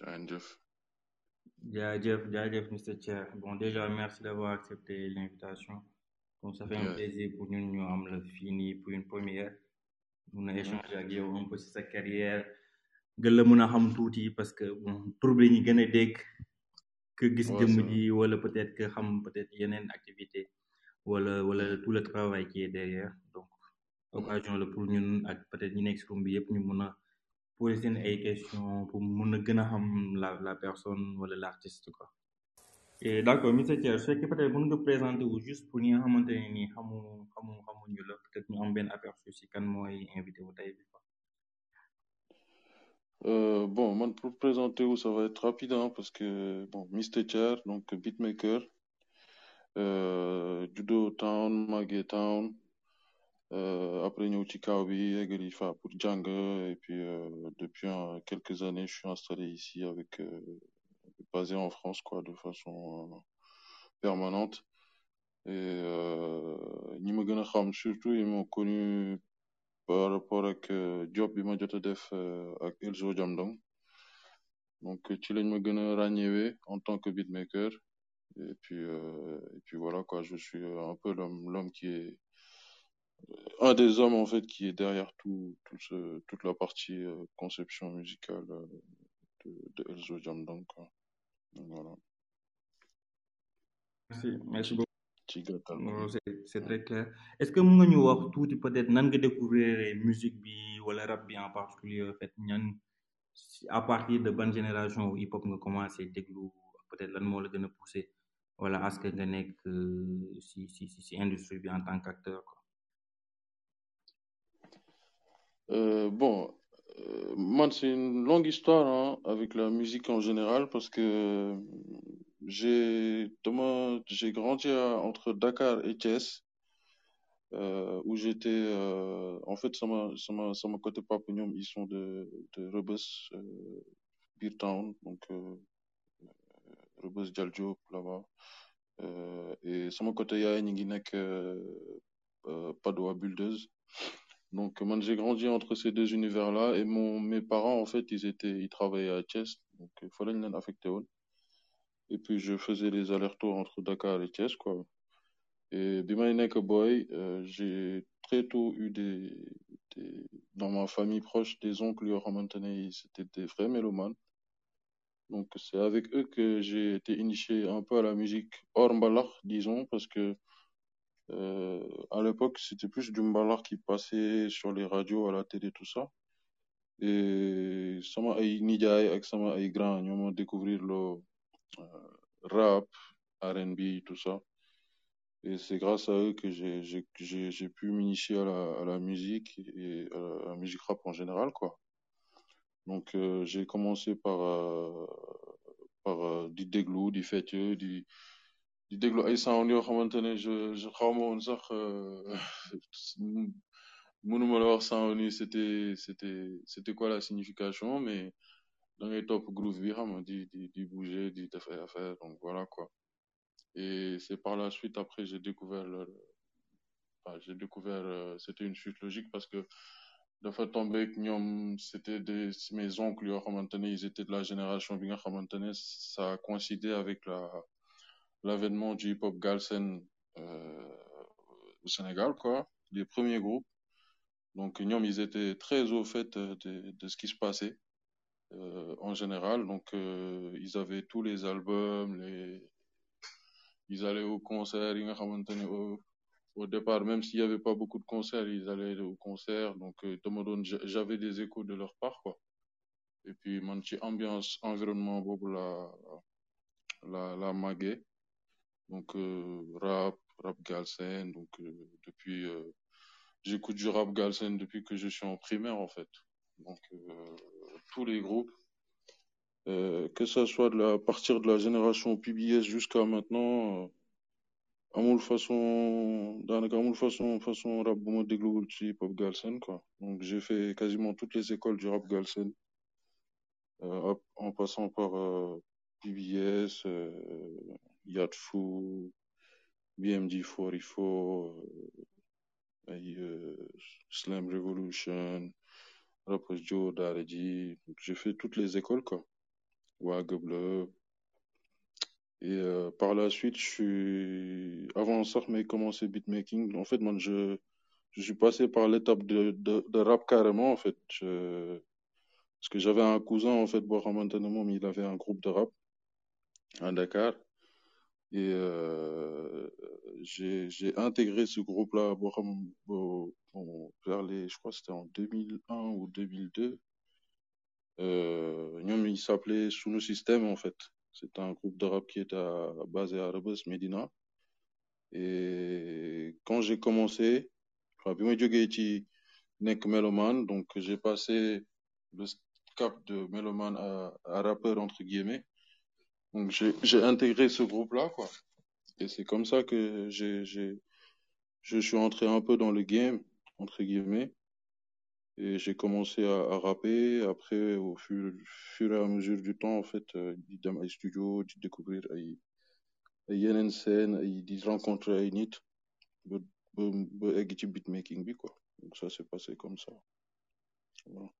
jaa ngeen jëf jaajëf jaajëf Mr Thier bon déjà merci d'avoir accepté l'invitation. Donc ça fait un plaisir pour ñun ñu am la fii nii pour une première. Mun a échanger ak yow un peu si sa carrière. Gën la mën a xam tuuti parce que bon tur bi ñu gën a dégg. Que gis jëmm ji wala peut-être que xam peut-être yeneen activité wala wala tout le travail qui est derrière. Donc occasion la pour ñun ak peut-être ñi nekk si bi yëpp ñu mun a poser seen ay questions pour mun a la la personne wala l'artiste quoi et d'accord monsieur Thier su fekkee peut-être mën nga présenter wu juste pour ñi nga xamante ne nii xamu xamu xamuñu la peut-être ñu am benn aperçu si kan mooy invité wu tey bi quoi Euh, bon, moi, pour présenter où ça va être rapide, hein, parce que, bon, Mr. Thier, donc beatmaker, euh, Judo Town, Maggie Town, après ñëw ci kaw bi eggali fa pour jàng et puis euh, depuis euh, quelques années je suis installé ici avec euh, basé en France quoi de façon euh, permanente. Et euh, surtout ils m'ont connu par rapport ak euh, job bi ma jot a def euh, Elzo Jamdong donc ci lañ ma gën en tant que beatmaker. Et puis euh, et puis voilà quoi je suis un peu l'homme l'homme qui est un des hommes en fait qui est derrière tout, tout ce, toute la partie euh, conception musicale euh, de, de Elzo Jamdong. Donc, voilà. Merci. Merci beaucoup. C'est très clair. Est-ce que nga ñu wax tuuti peut-être nan nga découvrir musique bi wala rap bi en particulier en fait ñan à partir de ban génération hip hop nga commencé déglu peut-être lan moo la gën a poussé wala est-ce que nga nekk euh, si si si si industrie bi en tant qu'acteur quoi? Euh, bon, euh, c'est une longue histoire hein, avec la musique en général parce que j'ai grandi entre Dakar et Thiès euh, où j'étais en fait sama sama sama côté papa ñoom ils sont de euh, Beer Town donc Rebeuss Dial Diop là-bas. Et côté yaay ñi ngi nekk euh, euh, Padoa Buldeuse Donc, moi, j'ai grandi entre ces deux univers-là et mon, mes parents, en fait, ils étaient, ils travaillaient à Thiès, donc il fallait affecter. Et puis, je faisais les allers-retours entre Dakar et Thiès, quoi. Et Bima Nek Boy, euh, j'ai très tôt eu des, des, dans ma famille proche, des oncles, maintenu, c'était des vrais mélomanes. Donc, c'est avec eux que j'ai été initié un peu à la musique hors disons, parce que euh, à l'époque, c'était plus du mbalak qui passait sur les radios, à la télé, tout ça. Et sama ay nijaay ak sama ay grand découvrir le euh, rap, R&B, tout ça. Et c'est grâce à eux que j'ai pu m'initier à la musique et à la, musique rap en général quoi. Donc euh, j'ai commencé par euh, par euh, di déglu di fecc di di déglu ay sound yoo xamante ne je je xawma woon sax euh, mënuma la wax sound yi c'était c'était c'était quoi la signification mais da ngay topp groove bi xam nga di di di bouger di def ay affaire donc voilà quoi. Et c'est par la suite après j'ai découvert le enfin, j'ai découvert euh, c'était une suite logique parce que dafa tombé que ñoom c'était des mes oncles yoo xamante ne ils étaient de la génération bi nga xamante ne ça a coïncidé avec la l'avènement du hip-hop galsen euh, au Sénégal quoi les premiers groupes. Donc ñoom ils étaient très au fait euh, de de ce qui se passait euh, en général. Donc euh, ils avaient tous les albums les ils allaient aux concerts au au départ même s'il y avait pas beaucoup de concerts ils allaient aux concerts donc euh, j'avais des échos de leur part quoi. Et puis man ci ambiance environnement la la la màggee donc euh, rap rap galsen donc euh, depuis euh, j'écoute du rap galsen depuis que je suis en primaire en fait donc tous les groupes que ça soit de la, à partir de la génération PBS jusqu'à maintenant, amul façon, daanaka façon, façon rap bu ma dégluwul ci galsen, quoi. Donc, j'ai fait quasiment toutes les écoles du rap galsen, euh, en passant par euh, PBS, euh, Yatfu, BMD 44, euh, ay, euh, Slam Revolution, Rappers Joe, Dareji. J'ai fait toutes les écoles, quoi. Wag. Et euh, par la suite, je suis, avant ça, mais commencé beatmaking. En fait, moi, je, je suis passé par l'étape de, rap carrément, en fait. Parce que j'avais un cousin, en fait, il avait un groupe de rap à Dakar. Et euh, j'ai intégré ce groupe-là bon, vers les, je crois c'était en 2001 ou 2002. Euh, il s'appelait Sunu System, en fait. C'était un groupe de rap qui était à- basé à Rebus, Medina. Et quand j'ai commencé, mélomane, donc j'ai passé le cap de mélomane à, à rappeur, entre guillemets. Donc j'ai j'ai intégré ce groupe-là, quoi. Et c'est comme ça que j'ai, j'ai, je suis entré un peu dans le game, entre guillemets. Et j'ai commencé à, à rapper. Après, au fur, fur et à mesure du temps, en fait, euh, ay studio, di découvrir ay, ay yeneen scène, ay di rencontrer ay nit, ba, ba, ba egg ci beatmaking quoi. Donc ça s'est passé comme ça. Voilà.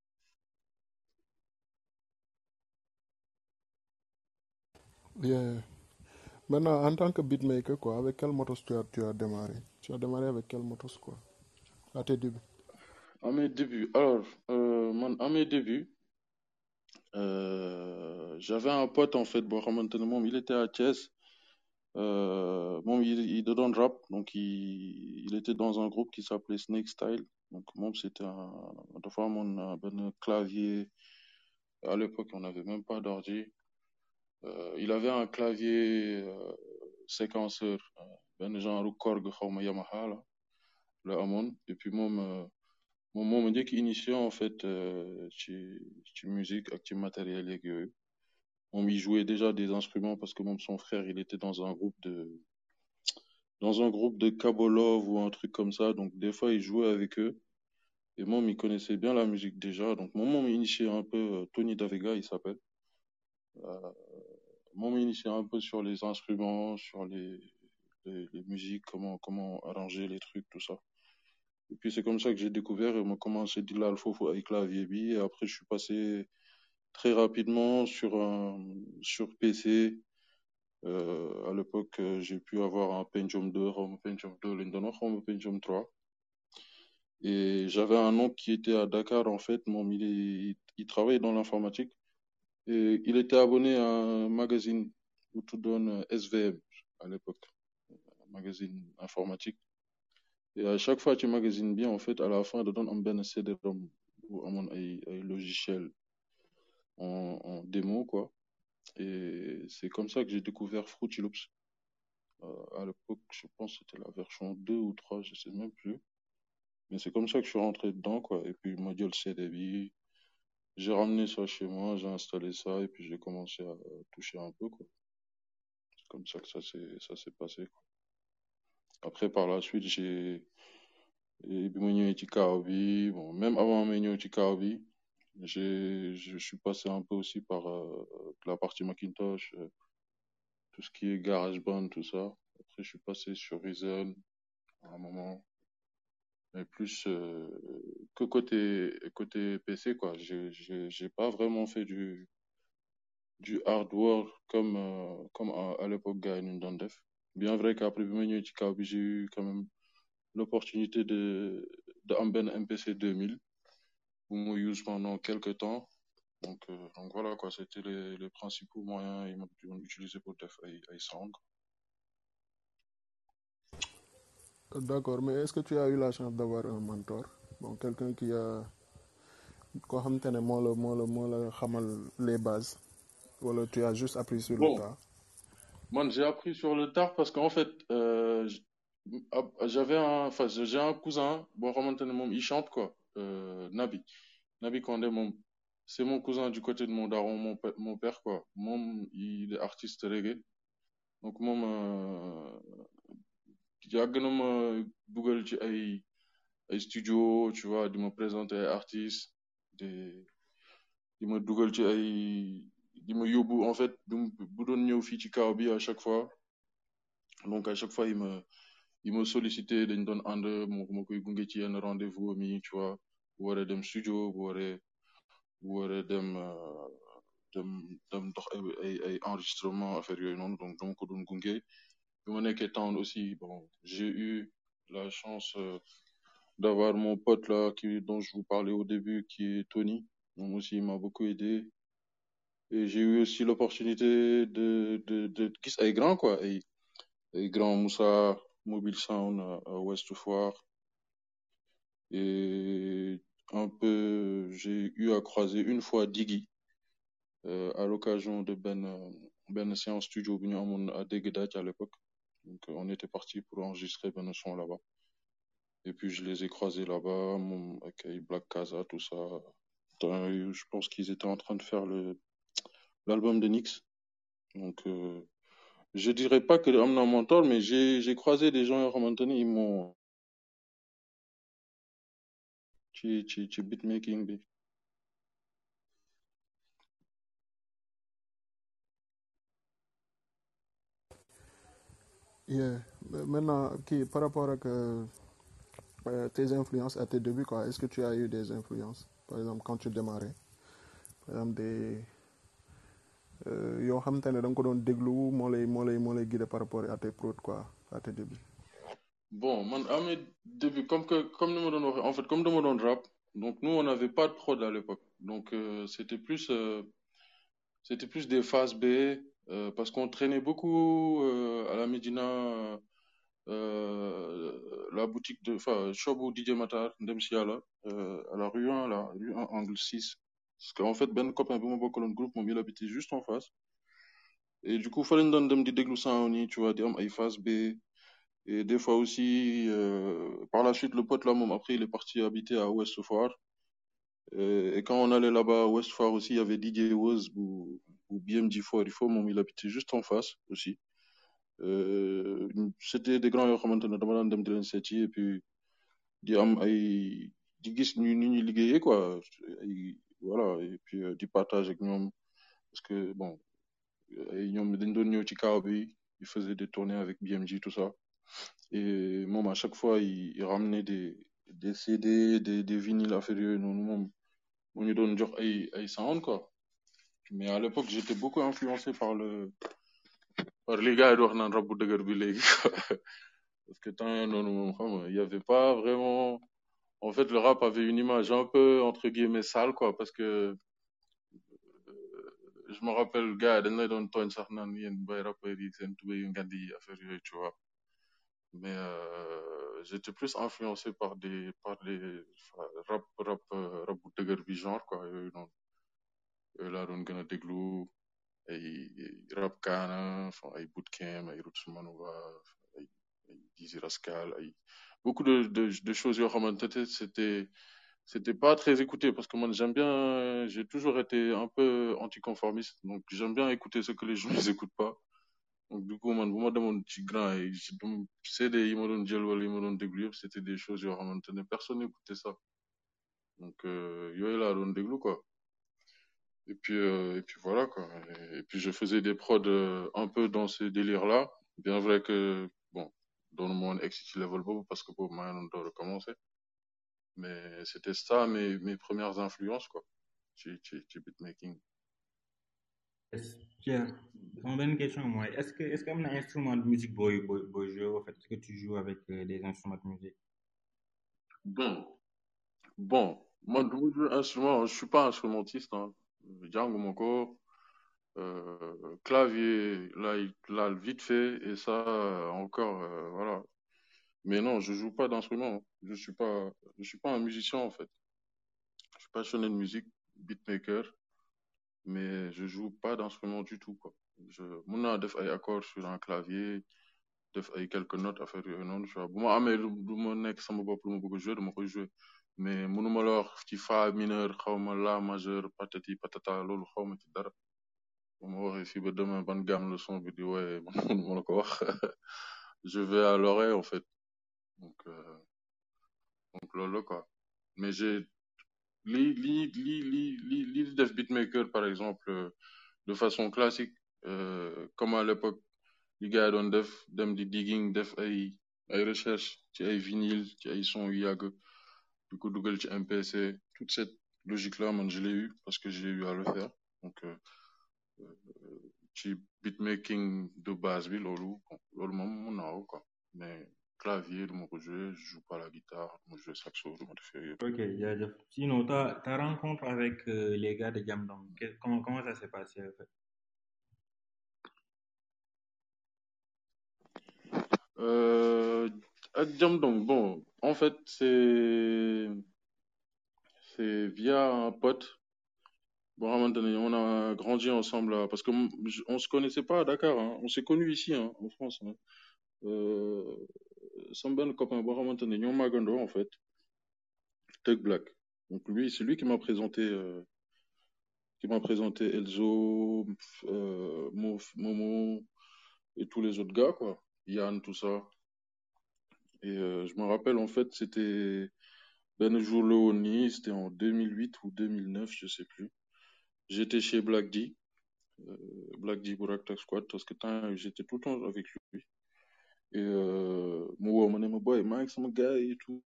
Yeah. Maintenant, en tant que beatmaker, quoi, avec quel motos tu as, tu as démarré? Tu as démarré avec quel motos, quoi, à tes débuts À mes débuts, alors, euh, à mes débuts, euh, j'avais un pote, en fait, ne moom, il était à Thiès. Euh, moom, il, il da doon rap, donc il, il était dans un groupe qui s'appelait Snake Style. Donc, moom, c'était un, euh, clavier. À l'époque, on n'avait même pas d'ordi. Euh, il avait un clavier euh, séquenceur, euh, benn genre Korg xawma Yamaha la, la amoon. Et puis moom, moom moo ma njëkk en fait ci ci musique ak matériel yeeg yooyu. Moom jouait déjà des instruments parce que moom son frère il était dans un groupe de dans un groupe de Kabolov ou un truc comme ça. Donc des fois il jouait avec eux. Et moom il connaissait bien la musique déjà. Donc moom moo ma initié un peu Tony Davega il s'appelle. Euh, m'a initié un peu sur les instruments, sur les, musiques, comment, arranger les trucs, tout ça. Et puis c'est comme ça que j'ai découvert et m'a commencé de là le avec clavier bi. Et après je suis passé très rapidement sur un sur PC. Euh, à l'époque euh, j'ai pu avoir un Pentium 2, un Pentium 2, lañ doon wax, un Pentium 3. Et j'avais un oncle qui était à Dakar en fait. Est, il, il travaillait dans l'informatique. Et il était abonné à un magazine où tout donne SVM à l'époque, un magazine informatique. Et à chaque fois, tu magazines bien, en fait, à la fin, de donne un ben CD-ROM ou un logiciel en, démo, quoi. Et c'est comme ça que j'ai découvert Fruity Loops. Euh, à l'époque, je pense que c'était la version 2 ou 3, je sais même plus. Mais c'est comme ça que je suis rentré dedans, quoi. Et puis, moi, le CDB, j'ai ramené ça chez moi, j'ai installé ça, et puis j'ai commencé à toucher un peu, quoi. C'est comme ça que ça s'est, ça s'est passé, quoi. Après, par la suite, j'ai, bi, bon, même avant may ñëw ci kaaw bi, j'ai, je suis passé un peu aussi par euh, la partie Macintosh, euh, tout ce qui est GarageBand, tout ça. Après, je suis passé sur Reason à un moment, mais plus euh, que côté côté PC, quoi. J'ai, j'ai, pas vraiment fait du du hardware comme euh, comme à, à l'époque gars yi ñu doon def. Bien vrai qu'après bi ma j'ai eu quand même l'opportunité de, de MPC 2000 où moi use pendant quelques temps. Donc, euh, donc voilà quoi, c'était les, les principaux moyens utilisé pour def ay, ay sound. D'accord, mais est-ce que tu as eu la chance d'avoir un mentor? Bon, quelqu'un qui a. xamal les bases wala tu as juste appris sur le Bon, tas? moi j'ai appris sur le tard parce qu'en fait, euh, j'avais un, enfin j'ai un cousin, bon il chante quoi, euh, Nabi, Nabi moom c'est mon cousin du côté de mon daron mon père mon père quoi. Moom il est artiste reggae. Donc moom euh, yàgg na ma dugal ci ay ay studio tu vois di ma présenter ay artistes de di ma dugal ci ay di ma yóbbu en fait du bu doon ñëw fii ci kaw bi à chaque fois. Donc à chaque fois il me il me sollicité dañ doon ànd mo ma koy gunge ci yenn rendez-vous mi tu vois. Bu waree dem studio bu waree bu waree dem euh, dem dem dox ay ay enregistrement affaire yooyu noonu donc dama ko doon gunge ma nekkee town aussi bon j'ai eu la chance euh, d'avoir mon pote là qui dont je vous parlais au début qui est Tony. Moom aussi il m'a beaucoup aidé. Et j'ai eu aussi l'opportunité de gis ay grands quoi. Ay grands Moussa Mobile Sound à, à Ouest Foire. Et un peu j'ai eu à croiser une fois Diggy euh, à l'occasion de ben ben séance studio amoon à Déguedaj à l'époque donc on était parti pour enregistrer ben son là-bas. Et puis je les ai croisés là-bas moom ak ay Black Casa tout ça. Je pense qu'ils étaient en train de faire l'album de Nix. Donc euh, je dirais pas que am na mentor mais j'ai croisé des gens yoo xamante ni ils m'ont beatmaking Yeah. Maintenant, qui, par rapport à euh, tes influences à tes débuts, quoi, est-ce que tu as eu des influences? Par exemple, quand tu démarrais, par exemple, des. Euh, yoo xamante ne da nga ko doon par rapport à tes prods quoi à tes débuts. Bon, à mes débuts, comme que, comme me donnons, en fait, comme rap, donc nous, on n'avait pas de prod à l'époque. Donc, euh, c'était plus, c'était plus des phases B, euh, parce qu'on traînait beaucoup euh, à la Médina, euh, la boutique de, enfin, shop où DJ Matar, Ndem Siala, euh, à la rue 1, la rue 1, angle 6. Parce qu'en fait, ben copain, bu ma bokkaloon groupe, moom il habitait juste en face. Et du coup, fallait dem di déglu sound yi, tu vois, am ay phase B. Et des fois aussi, euh, par la suite, le pote là, mon, après, il est parti habiter à West Foire. Euh, et quand on allait là-bas à West Foire aussi, il y avait DJ Woz ou, BMG Foire. Il faut, mon, il habitait juste en face aussi. Euh, c'était des grands yoo xamante ne dama daan dem et puis di am ay di gis ñu ni ñuy liggéeyee quoi ay voilà et puis euh, di partage ak ñoom parce que bon ay ñoom dañ doon ñëw ci kaw bi ils faisaient des tournées avec BMG tout ça et moom à chaque fois il, il ramenait des des CD des des vinyles affaire yooyu noonu moom mu ñu doon jox ay ay sound quoi mais à l'époque j'étais beaucoup influencé par le par les gars yi wax parce que il y avait pas vraiment en fait le rap avait une image un peu entre guillemets sale quoi parce que euh, je me rappelle gars yi dañ lay doon tooñ sax naan yéen boy rappeurs yi seen tubéy yu ngand yi affaire yooyu tu vois. Mais euh, j'étais plus influencé par des par des rap rap euh, rap bu dëgër bi genre quoi yooyu noonu laa doon gën a déglu ay rap kaana ay bootcamp ay roots manuva ay ay Dizzy Rascal ay beaucoup de de de choses yoo xamante c'était c'était pas très écouté parce que moi j'aime bien j'ai toujours été un peu anticonformiste donc j'aime bien écouter ce que les gens ils écoutent pas. Donc du coup man bu ma demoon ci grand yi CD yi ma doon jël wala yi ma doon déglu yëpp c'était des choses yoo xamante ne personne n'écoutait ça. Donc euh, yooyu laa doon déglu quoi et puis euh, et puis voilà quoi. Et, et puis je faisais des prods euh, un peu dans ce délire là bien vrai que bon ma woon egg ci level boobu parce que boobu maa ngi doon door a commencer. Mais c'était ça mes mes premières influences quoi. Ci ci ci beatmaking. Tiens, sama benn question mooy est-ce que est-ce que am na instrument de musique booy booy booy jouer au fait est-ce que tu joues avec euh, des instruments de musique? Bon. Bon. Moi ma jouer instrument je suis pas instrumentiste hein jànguma ko euh, clavier là là vite fait et ça euh, encore euh, voilà. Mais non je joue pas d'instrument je suis pas je suis pas un musicien en fait. Je suis passionné de musique beatmaker mais je joue pas d'instrument du tout quoi. Je naa def ay accords sur un clavier def ay quelques notes affaire yooyu noonu tu vois. Bu ma amee lu lu ma nekk sama bopp lu ma bëgg a jouer dama koy jouer mais mënuma la wax ci fa mineur majeur patati patata gamme le son je vais à l'oreille en fait. Donc euh, donc quoi. Mais j'ai li li li def beatmaker par exemple euh, de façon classique euh, comme à l'époque li gars yi doon def dem di digging def ay ay recherche ci ay vinyle ci ay son yu di ko dugal ci MPC toute cette logique là man je l'ai eu parce que j'ai eu à le faire donc euh, euh, ci beatmaking de base bi loolu loolu moom mun naa ko quoi mais clavier du ma ko jouer je joue pas la guitare du ma jouer saxo du ma def yooyu. Ok, jaajëf. Sinon, ta, ta rencontre avec euh, les gars de Jamdong, comment, comment ça s'est passé en fait? Euh, ak Jamdong, bon, en fait, c'est c'est via un pote. Bon, on a grandi ensemble là, parce que m- je- on se connaissait pas à Dakar, hein. On s'est connus ici, hein, en France. Hein. Euh, sama benn copain ne ñoo màggandoo en fait, Tug Black. Donc lui, c'est lui qui m'a présenté, euh, qui m'a présenté Elzo, euh, Mof- Momo et tous les autres gars quoi, Yann, tout ça. Et euh, je me rappelle en fait, c'était Ben jour le Oni, c'était en 2008 ou 2009, je sais plus. J'étais chez Black D, euh, Black D Burak Tag Squad, parce que j'étais tout le temps avec lui. Et euh, ma boy ngi sama gars et tout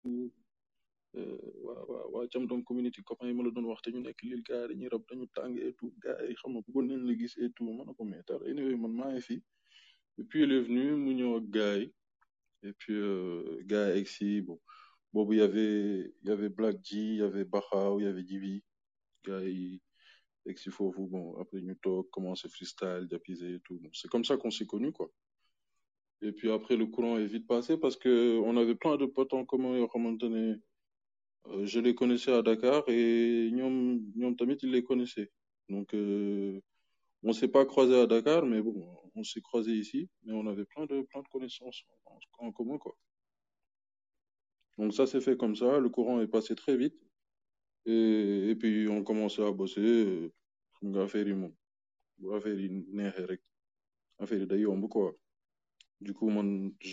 euh, community copain yi la et tout gars tout mais dara anyway man fi puis il est venu et puis euh, gars si bon. Boobu il y avait il y avait Black G il y avait Baxaw il y avait yi egg si foofu bon après ñu toog commencé freestyle d'appiser et tout. Bon, c'est comme ça qu'on s'est connus quoi. Et puis après le courant est vite passé parce que on avait plein de potes en commun yoo xamante ne Euh, je les connaissais à Dakar et ñoom ñoom tamit ils les connaissaient. Donc euh, on s'est pas croisés à Dakar, mais bon, on s'est croisés ici, mais on avait plein de plein de connaissances en, commun quoi. Donc ça s'est fait comme ça, le courant est passé très vite et, puis on commençait à bosser. euh, nga. Du coup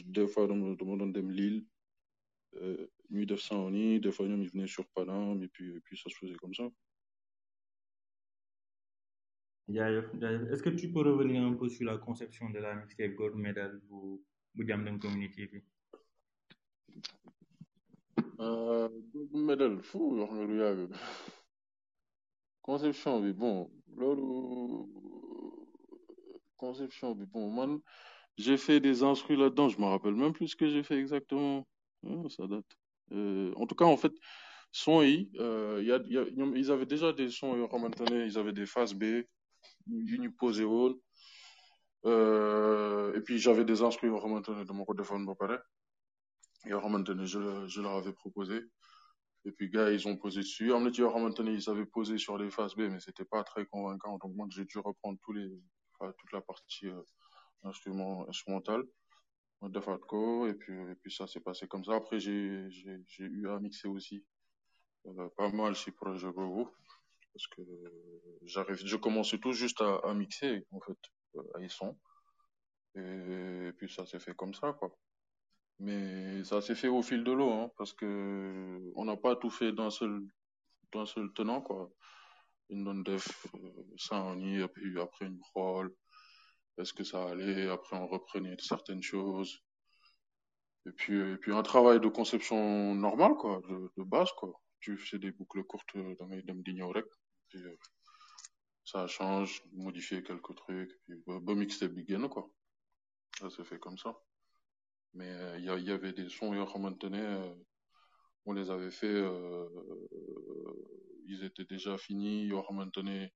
des fois dama dama doon dem des fois ils sur Paname puis et puis ça se faisait comme ça. Est-ce que tu peux revenir un peu sur la conception de la mixtape Gold Medal bu Jamdong Community? Euh, Golden Medal fu wax conception bi bon conception bi bon man j'ai fait des instrus là-dedans je me rappelle même plus ce que j'ai fait exactement. Ah, ça date. Euh, en tout cas en fait son yi euh, ils avaient déjà des sons ils avaient des phases B yu ñu posé woon euh, et puis j'avais des instrus yoo xamante ne dama ko defoon ba pare yoo xamante ne je, je leur avais proposé Et puis, gars, ils ont posé dessus. En fait, tu vois, maintenant, ils avaient posé sur les phases B, mais c'était pas très convaincant. Donc, moi, j'ai dû reprendre tous les, toute la partie euh, instrument, instrumentale de Fatco. Et puis, et puis ça s'est passé comme ça. Après, j'ai j'ai j'ai eu à mixer aussi euh, pas mal chez Projet Gogo. Parce que j'arrive, je commençais tout juste à, à mixer, en fait, euh, à Isson. Et, et puis, ça s'est fait comme ça, quoi. Mais ça s'est fait au fil de l'eau, hein, parce que on n'a pas tout fait d'un seul, d'un seul tenant, quoi. Une donne def, ça on y, et puis après une rôle. Est-ce que ça allait? Après, on reprenait certaines choses. Et puis, et puis un travail de conception normal, quoi, de, de base, quoi. Tu fais des boucles courtes dans mes dem di euh, ça change, modifier quelques trucs, puis ba mixtape bi génn, quoi. Ça s'est fait comme ça. Mais euh, il y, y avait des sons yoo xamante ne euh, on les avait fait, euh, ils étaient déjà finis, yoo xamante ne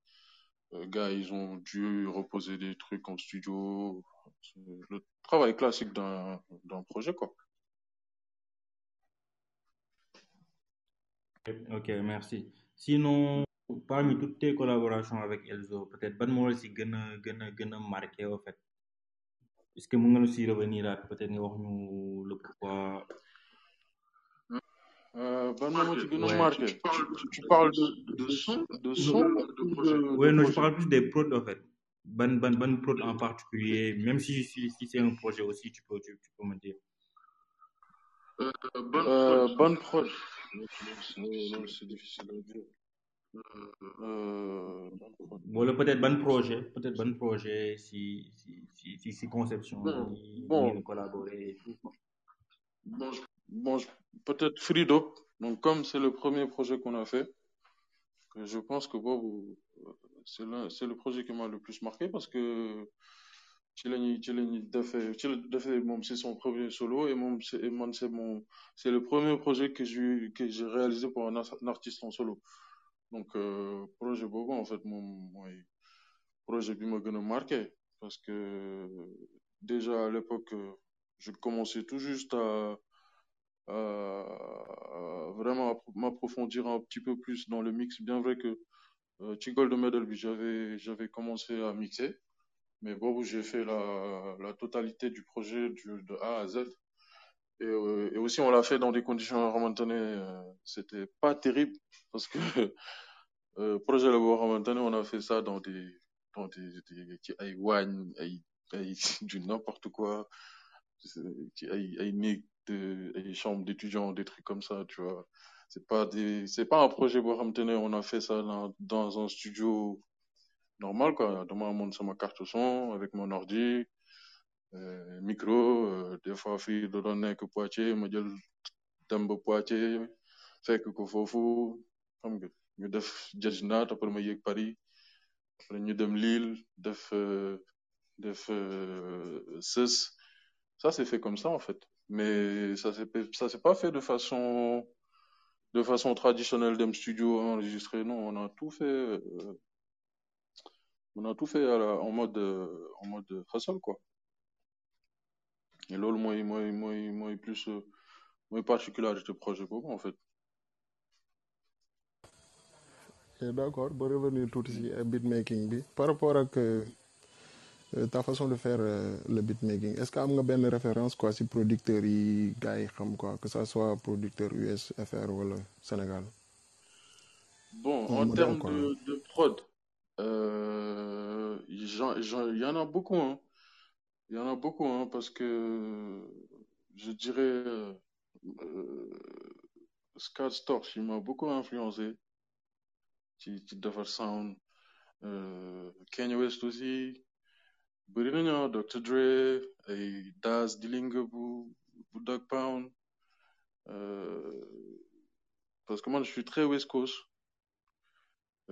euh, gars, ils ont dû reposer des trucs en studio. Le travail classique d'un d'un projet, quoi. Ok, merci. Sinon, parmi toutes tes collaborations avec Elzo, peut-être ban moo la si gën a gën a gën a marqué au fait? Est-ce que mën nga ñu si revenir à peut-être nga wax ñu le pourquoi? Euh, ban moment ci gën a Ouais. marqué tu, tu- tu parles de, de son de son ou de, non, je parle plus des prods en fait. Ban, ban, ban prod en particulier, même si, si, si c'est un projet aussi, tu peux, tu, tu peux me dire. euh, bonne prod non, non, c'est difficile à dire euh. Wala peut-être ban projet, peut-être ban projet si, si, si, si, si conception, bon ni, bon ni collaborer et tout. quoi. bon, bon peut-être Free Dope donc comme c'est le premier projet qu'on a fait je pense que euh, c'est le projet qui m'a le plus marqué parce que c'est son premier solo et c'est le premier projet que j'ai réalisé pour un, ar- un artiste en solo. Donc euh, projet boobu en fait moom projet bi ma marqué parce que déjà à l'époque je commençais tout juste à, vraiment appro- m'approfondir un petit peu plus dans le mix. Bien vrai que euh, ci Gold Medal j'avais commencé à mixer mais bon, j'ai fait la, la totalité du projet du, de A à Z. Et, euh, et aussi, on l'a fait dans des conditions environnementales. Euh, C'était pas terrible parce que euh, projet environnemental, on a fait ça dans des dans des, des ay du n'importe quoi, ci ay ay néeg de ay chambres d'étudiants, des trucs comme ça, tu vois. C'est pas des c'est pas un projet environnemental. On a fait ça dans, dans un studio normal quoi. Demain, monte sur ma carte son avec mon ordi. euh, micro euh, des fois fii da doon nekk Poitiers ma jël dem ba Poitiers fekk ko foofu xam nga ñu def Djedina après ma yéeg Paris après ñu dem Lille def euh, def euh, Seuss ça c'est fait comme ça en fait mais ça s'est ça s'est pas fait de façon de façon traditionnelle dem studio enregistré non on a tout fait euh, on a tout fait à la, en mode euh, en mode hustle quoi. Et loolu mooy mooy mooy mooy plus euh, mooy particularité projet boobu en fait. Et d'accord. Ba revenir tuuti si euh, beatmaking bi. Par rapport ak euh, euh, ta façon de faire euh, le beatmaking est-ce que am nga benn référence quoi si producteurs yi gars yi xam quoi que ça soit producteur US FR wala Sénégal? Bon, un en modèle termes quoi. de, de prod, euh, il y en a beaucoup, hein. Il y en a beaucoup, hein, parce que je dirais euh, Scott Storch, il m'a beaucoup influencé. ci euh, Kanye West aussi bëri Dr Dre ay Daz Dog Pound parce que moi je suis très West Coast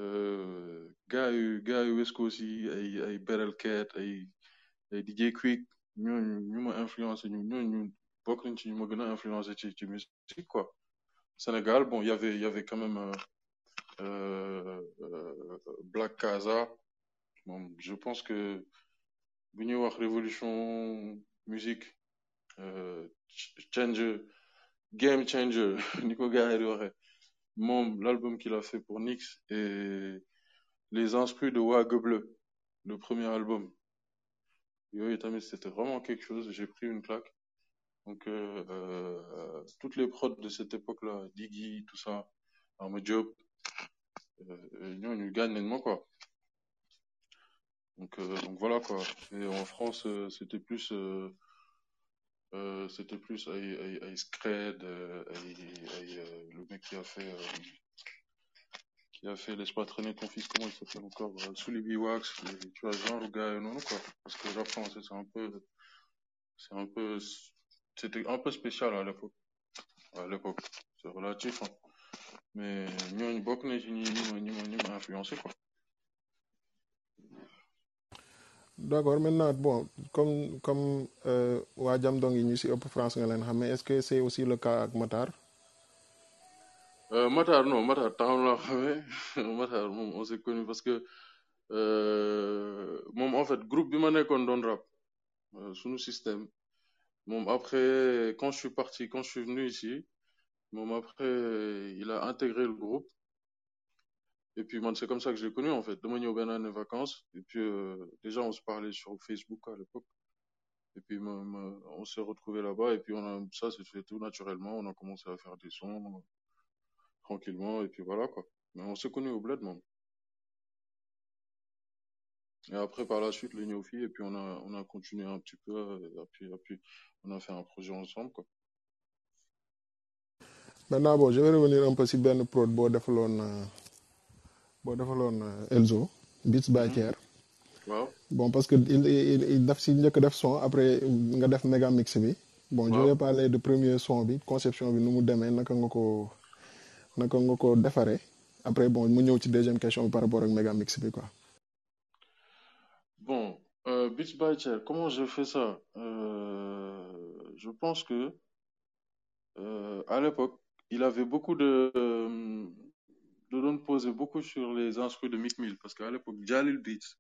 euh, gars yu gars yu West Coast yi ay ay Beryl Cat ay ay DJ Quick ñooñu ñu ma influencé ñu ñooñu bokk nañ ci ñu ma gën a influencé ci ci musique quoi. Sénégal bon il y avait il y avait quand même euh, euh, Black Casa. Bon, je pense que bu ñuy wax révolution musique euh, ch- changer game changer ni ko gars yi di moom l'album qu'il a fait pour Nix et les instrus de Wague Bleu le premier album. Yooyu tamit c'était vraiment quelque chose j'ai pris une claque. Donc euh, euh, toutes les prods de cette époque-là Diggy tout ça Arma Diop euh, gaañ nañ ma quoi. Donc euh, donc voilà quoi. Et en France c'était plus c'était plus euh, ay euh, le mec qui a fait euh, qui a fait laisse pas traîner ton fils comment il s'appelle encore euh, Sully B Wax et tu vois genre gars non quoi parce que rap français c'est un peu c'est un peu c'était un peu spécial à l'époque à l'époque c'est relatif hein. mais ñi ma ñi ma ñi ma influencé quoi d'accord maintenant bon comme comme euh, ñu si ëpp France mais est-ce que c'est aussi le cas ak Matar? Euh, Matar, non, Matar, Matar, on s'est connu parce que, euh, en fait, groupe bi système, après, quand je suis parti, quand je suis venu ici, après, il a intégré le groupe, et puis, c'est comme ça que je l'ai connu, en fait. Dama ñëw benn année vacances, et puis, euh, déjà, on se parlait sur Facebook à l'époque, Et puis on s'est retrouvé là-bas et puis on a, ça s'est fait tout naturellement. On a commencé à faire des sons euh, tranquillement et puis voilà quoi. Mais on s'est connus au bled, man. Et après, par la suite, les néophiles, et puis on a, on a continué un petit peu, euh, et puis, on a fait un projet ensemble, quoi. Maintenant, bon, je vais revenir un peu sur Ben Prod, euh, boo defaloon euh, Elzo, Beats by Mhm. Thier. Waaw, Bon, parce que il, il, il daf si njëkk def son après nga def méga mix bi. Bon, je vais parler de premier son bi, conception bi nu mu demee naka nga ko naka nga ko defaree. Après bon, mu ñëw ci deuxième question bi par rapport ak méga mix bi quoi. Bon, euh, Beats by Thier, comment j'ai fait ça? Euh, je pense que euh, à l'époque, il avait beaucoup de, doon poser beaucoup sur les instrus de Mick Mill, parce qu'à l'époque, Jalil Beats,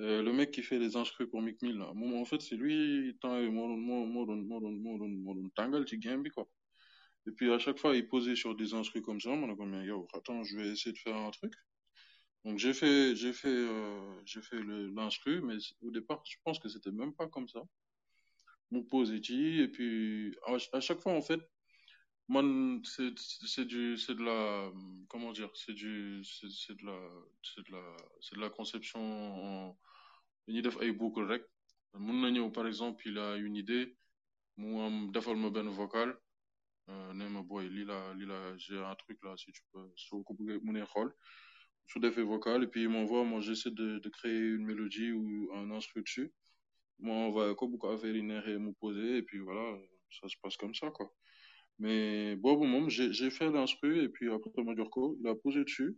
euh, le mec qui fait les instrus pour Mick Mill, là, en fait, c'est lui, bi, quoi. Et puis à chaque fois, il posait sur des instrus comme ça, on a comme, yo, attends, je vais essayer de faire un truc. Donc j'ai fait, j'ai fait, euh, j'ai fait l'instru, mais au départ, je pense que c'était même pas comme ça. Mon positi, et puis à, à chaque fois, en fait, moi, c'est, c'est du, c'est de la, comment dire, c'est du, c'est, c'est de la, c'est de la, c'est de la conception en, dañuy def ay boucle rek. Mun na ñëw, par exemple, il a une idée, mu am defal ma benn vocal, euh, nee ma boy, lii la, lii la, j'ai un truc là, si tu peux, soo ko bëggee mënee xool. Sur des faits vocales, et puis il m'envoie, moi j'essaie de, de créer une mélodie ou un instru dessus. Moi, on va comme beaucoup faire une et me poser, et puis voilà, ça se passe comme ça, quoi. Mais bon, moment, j'ai j'ai fait l'instru, et puis après, Majorco, il a posé dessus,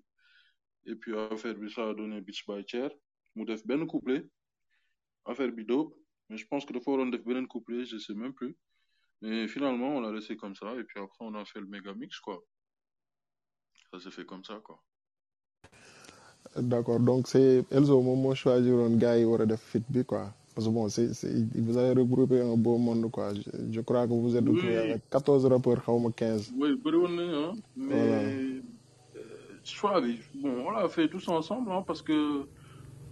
et puis affaire, ça a donné Beats by Thier. Mu def ben couplet, affaire bi dope, mais je pense que le forum def ben couplet, je sais même plus. Mais finalement, on l'a laissé comme ça, et puis après, on a fait le méga mix, quoi. Ça s'est fait comme ça, quoi. D'accord, donc c'est Elzo moom moo choisiroon gars yi war a def fit quoi. Parce que bon, c'est, c'est, vous avez regroupé un beau monde quoi. Je, je crois que vous êtes Oui, avec 14 rappeurs, xaw ma 15. oui, hein, Voilà. mais euh, choix bon, on l'a fait tous ensemble, hein, parce que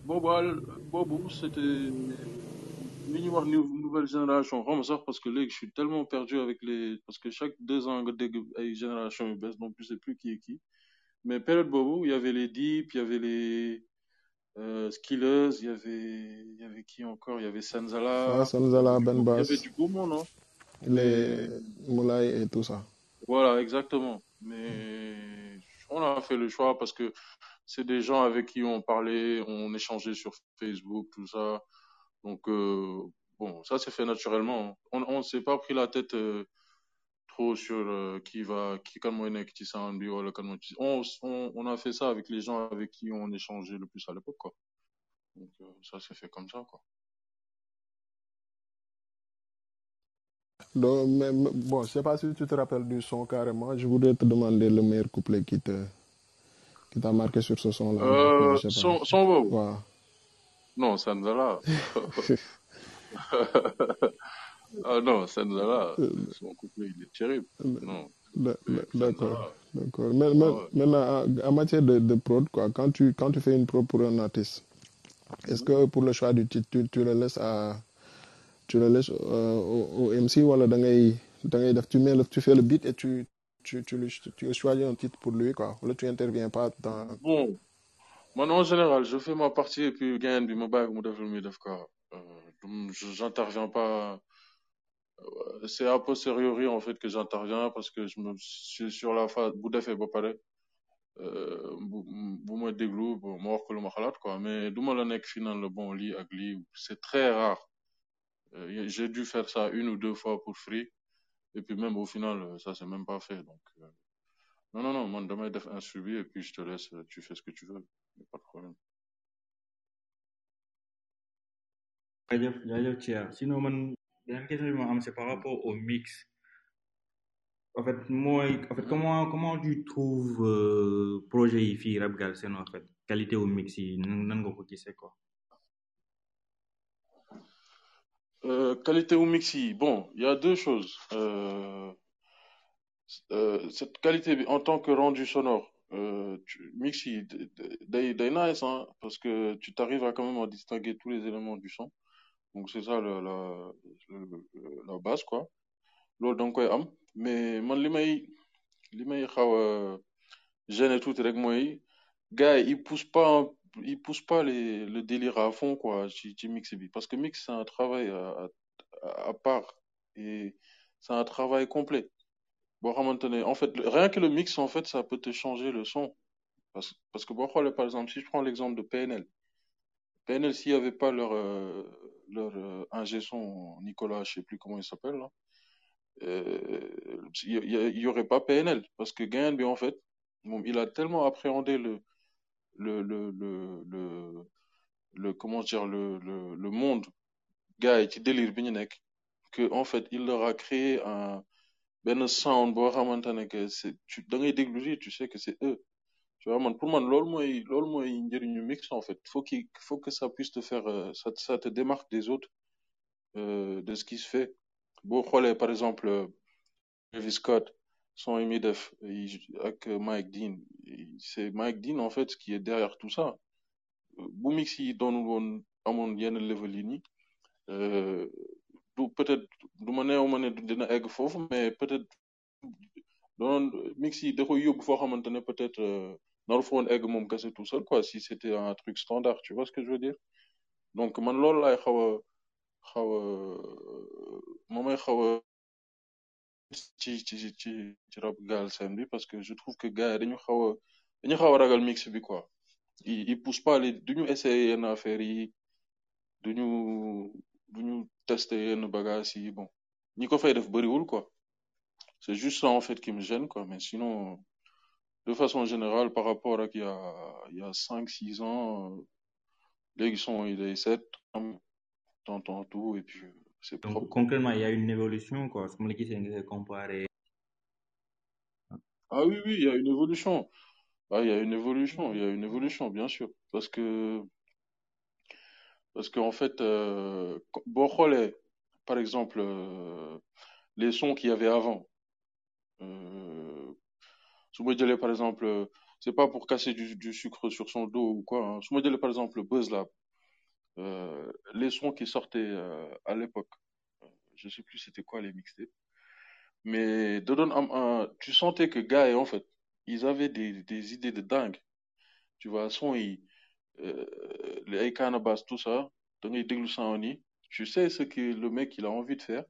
boobal boobu c'était nou- nouvelle génération sax parce que je suis tellement perdu avec les parce que chaque deux ans nga dégg ay génération yu bees donc je sais plus qui est qui mais période boobu il y avait les Deep il y avait les euh, Skillers il y avait il y avait qui encore? Il y avait Ah, Sanzala, y avait Ben beau- il y avait Bass, du beau monde hein les Moulay et tout ça. voilà exactement. Mais on a fait le choix parce que c'est des gens avec qui on parlait on échangeait sur Facebook tout ça. Donc, euh, bon, ça s'est fait naturellement. On on s'est pas pris la tête euh, trop sur euh, qui va, qui kan mooy nekk ci sound bi wala kan mooy ci- on, on, on a fait ça avec les gens avec qui on échangeait le plus à l'époque, quoi. Donc, euh, ça s'est fait comme ça, quoi. Donc, mais, mais, bon, je sais pas si tu te rappelles du son carrément. Je voudrais te demander le meilleur couplet qui te qui t'a marqué sur ce son-là. mais Euh, je sais pas. son, son boobu. Waaw. Non. ah non, Senzala. Son couplet, il est terrible. Non, D- d- mais D'accord, d'accord. Mais, Ah mais- ouais. maintenant, en en matière de, de prod, quoi, quand tu, quand tu fais une prod pour un artiste, est-ce que pour le choix du titre, tu, tu le laisses à, tu le laisses euh, au, au MC ou alors tu, mets le, tu fais le beat et tu, tu, tu, lui- tu choisis un titre pour lui, quoi. Ou là, tu interviens pas dans. Bon, moi, en général, je fais ma partie et puis gagne, puis me bague, me def le mieux def quoi. Euh, je- j'interviens pas. C'est a posteriori, en fait, que j'interviens parce que je me suis sur la phase, bu defee ba pare, euh, bu, ma déglu, bon, ma wax quoi. Mais du ma la nekk fii naan la bon, lii ak lii, c'est très rare. Euh, j'ai dû faire ça une ou deux fois pour free. Et puis même au final, euh, ça s'est même pas fait. Donc, euh, non, non, non, man, damay def un suivi et puis je te laisse, tu fais ce que tu veux. Y a pas de problème. sinon beneen question bi ma am c'est par rapport au mix. En fait mooy en fait comment comment tu trouves euh, projet yi fii Rap Galsen en fait? Qualité au mix yi nan nan nga ko gisee quoi? Euh, qualité ou mixi, bon, il y a deux choses. Euh, euh, cette qualité, en tant que rendu sonore, euh, mixi, day, day nice, hein, parce que tu t'arrives à quand même à distinguer tous les éléments du son. Donc c'est ça la la la base quoi. Loolu da nga am. Mais man li may li may xaw rek mooy gars yi ils poussent pas ils poussent pas les le délire à fond quoi ci ci mix bi. Parce que mix c'est un travail à à, à part et c'est un travail complet. Boo xamante en fait rien que le mix en fait ça peut te changer le son. Parce parce que par exemple si je prends l'exemple de PNL PNL s'il y avait pas leur euh, leur euh, ingé son Nicolas je sais plus comment il s'appelle euh, il y, il y aurait pas PNL parce que Gain bi en fait il a tellement appréhendé le le le le le, comment dire le le, le monde gars ci délire que en fait il leur a créé un benn sound ne tu tu sais que c'est eux tu vois man pour man loolu mooy loolu mooy njëriñu mix en fait. Faut qu'il faut que ça puisse te faire euh, ça ça te démarque des autres euh, de ce qui se fait. Boo xoolee par exemple euh, Travis Scott son muy def ak Mike Dean. C'est Mike Dean en fait qui est derrière tout ça. Bu mix yi doonul woon amoon yenn level yi euh, peut-être du ma neew ma ne egg foofu mais peut-être doonoon mix yi da koy yóbbu foo xamante ne peut-être euh, naru fa woon egg moom kese tout seul quoi si c'était un truc standard tu vois ce que je veux dire? Donc man parce que je trouve que gars dañu xaw a dañu xaw a ragal mix pas essayer yenn duñu tester quoi. C'est juste ça en fait qui me gêne quoi. Mais sinon de façon générale par rapport ak il y a il y a cinq six ans euh, léegi son il est sept t'entends tout et puis euh, c'est Donc, propre concrètement, il y a une évolution, quoi. Comme le disais, nga comparé. ah oui oui il y a une évolution ah il y a une évolution il y a une évolution bien sûr parce que parce que en fait euh, par exemple euh, les sons qu'il y avait avant euh, su ma jëlee par exemple euh, c'est pas pour casser du, du sucre sur son dos ou quoi hein. su ma jëlee par exemple Buzz Lab euh, les sons qui sortaient euh, à l'époque je sais plus c'était quoi les mixtapes mais da doon am un tu sentais que gars en fait ils avaient des des idées de dingue tu vois son yi euh, les Canabasse tout ça déglu son yi tu sais ce que le mec il a envie de faire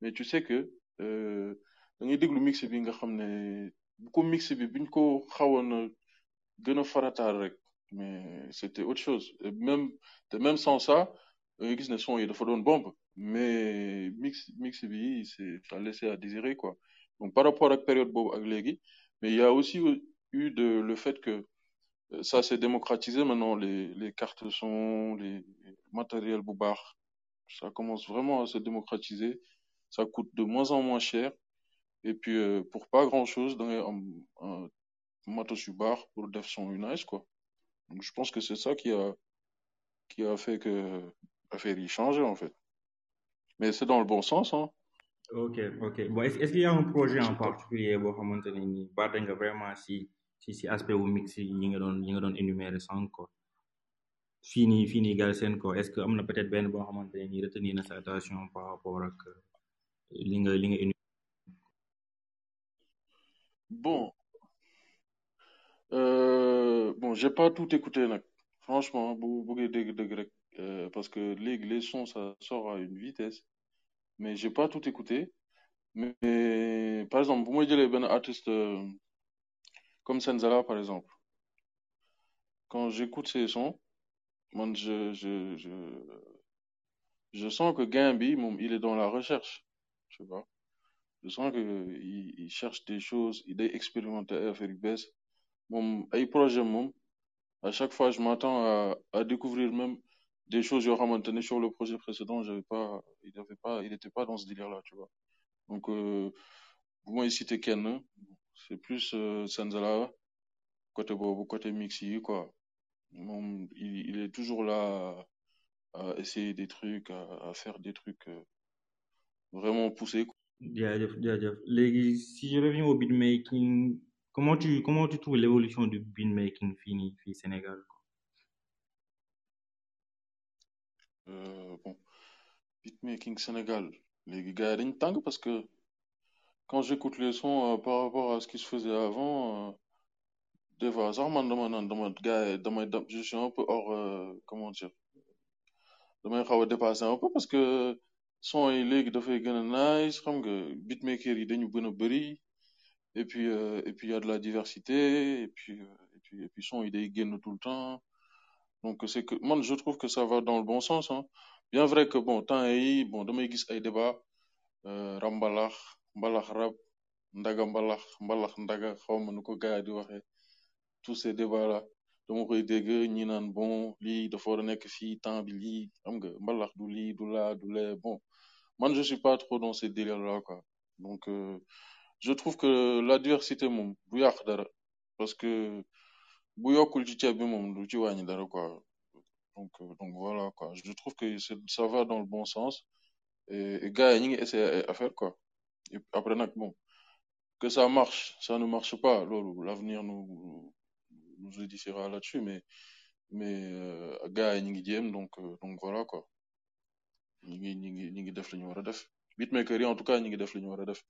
mais tu sais que euh, da ngay déglu mix nga bu ko mais c'était autre chose. Et même te même sans ça da ngay gis ne son yi bombe. Mais mix mix bi c'est ça laissait à désirer quoi. Donc par rapport ak période boobu ak mais il y a aussi eu de le fait que euh, ça s'est démocratisé. Maintenant les les cartes son les matériels bu ça commence vraiment à se démocratiser. Ça coûte de moins en moins cher et puis euh, pour pas grand chose da ngay am un matos yu pour def son yu nice quoi. Donc je pense que c'est ça qui a qui a fait que affaire yi changé en fait. Mais c'est dans le bon sens hein. Ok, ok. Bon, est-ce est-ce qu'il y a un projet en particulier boo xamante ne nii vraiment si si si aspect wu mix yi nga doon yi nga doon énumérer sànq quoi? Fii nii fii nii Galsen est-ce que am peut-être benn boo xamante ne retenir na sa attention par rapport ak euh, li nga li nga bon. Euh, bon j'ai pas tout écouté franchement euh, parce que les sons ça sort à une vitesse. Mais j'ai pas tout écouté. Mais, par exemple bu ma jëlee benn artiste euh, comme Senzala par exemple. Quand j'écoute ses sons je je je je sens que gain bi moom il est dans la recherche vois je sens que il, cherche des choses il est expérimenté ay affaire yu bees moom projet à chaque fois je m'attends à à découvrir même des choses yoo xamante ne sur le projet précédent j'avais pas il avait pas il était pas dans ce délire là tu vois. Donc bu may citer kenn c'est plus euh, Senzala côté boobu côté mix yi quoi. Moom il, est toujours là à essayer des trucs à, faire des trucs euh, vraiment poussés. Si je reviens au beatmaking comment tu comment tu trouves l'évolution du beatmaking fii nii fii Sénégal quoi? Euh, bon beatmaking Sénégal. Léegi gars yi dañ tàng parce que quand j'écoute les sons euh, par rapport à ce qui se faisait avant euh, des fois je suis un peu hors euh, comment dire damay xaw a dépassé un peu parce que son yi léegi dafay nice xam nga beatmaker yi et puis euh, et puis il y a de la diversité et puis euh, et puis et puis tout le temps. Donc je trouve que ça va dans le bon sens hein. Bien vrai que bon temps yi bon damay gis ay débat euh, rap ndaga mbalax mbalax ndaga xaw ma nu ko gars di là dama koy dégg bon lii dafa war a nekk fii temps bi lii xam bon man je suis pas trop dans ces délires là quoi. Donc euh, je trouve que la diversité dara. Parce que quoi. Donc euh, donc voilà quoi. Je trouve que c'est ça va dans le bon sens. Et, et essayer ay affaire quoi. Et après bon que ça marche ça ne marche pas l'avenir nous nous édifiera là-dessus mais mais euh, gars donc donc voilà quoi ñi ngi ngi ngi def li ñu war a def. Beatmaker yi en tout cas ñi ngi def li ñu war a def.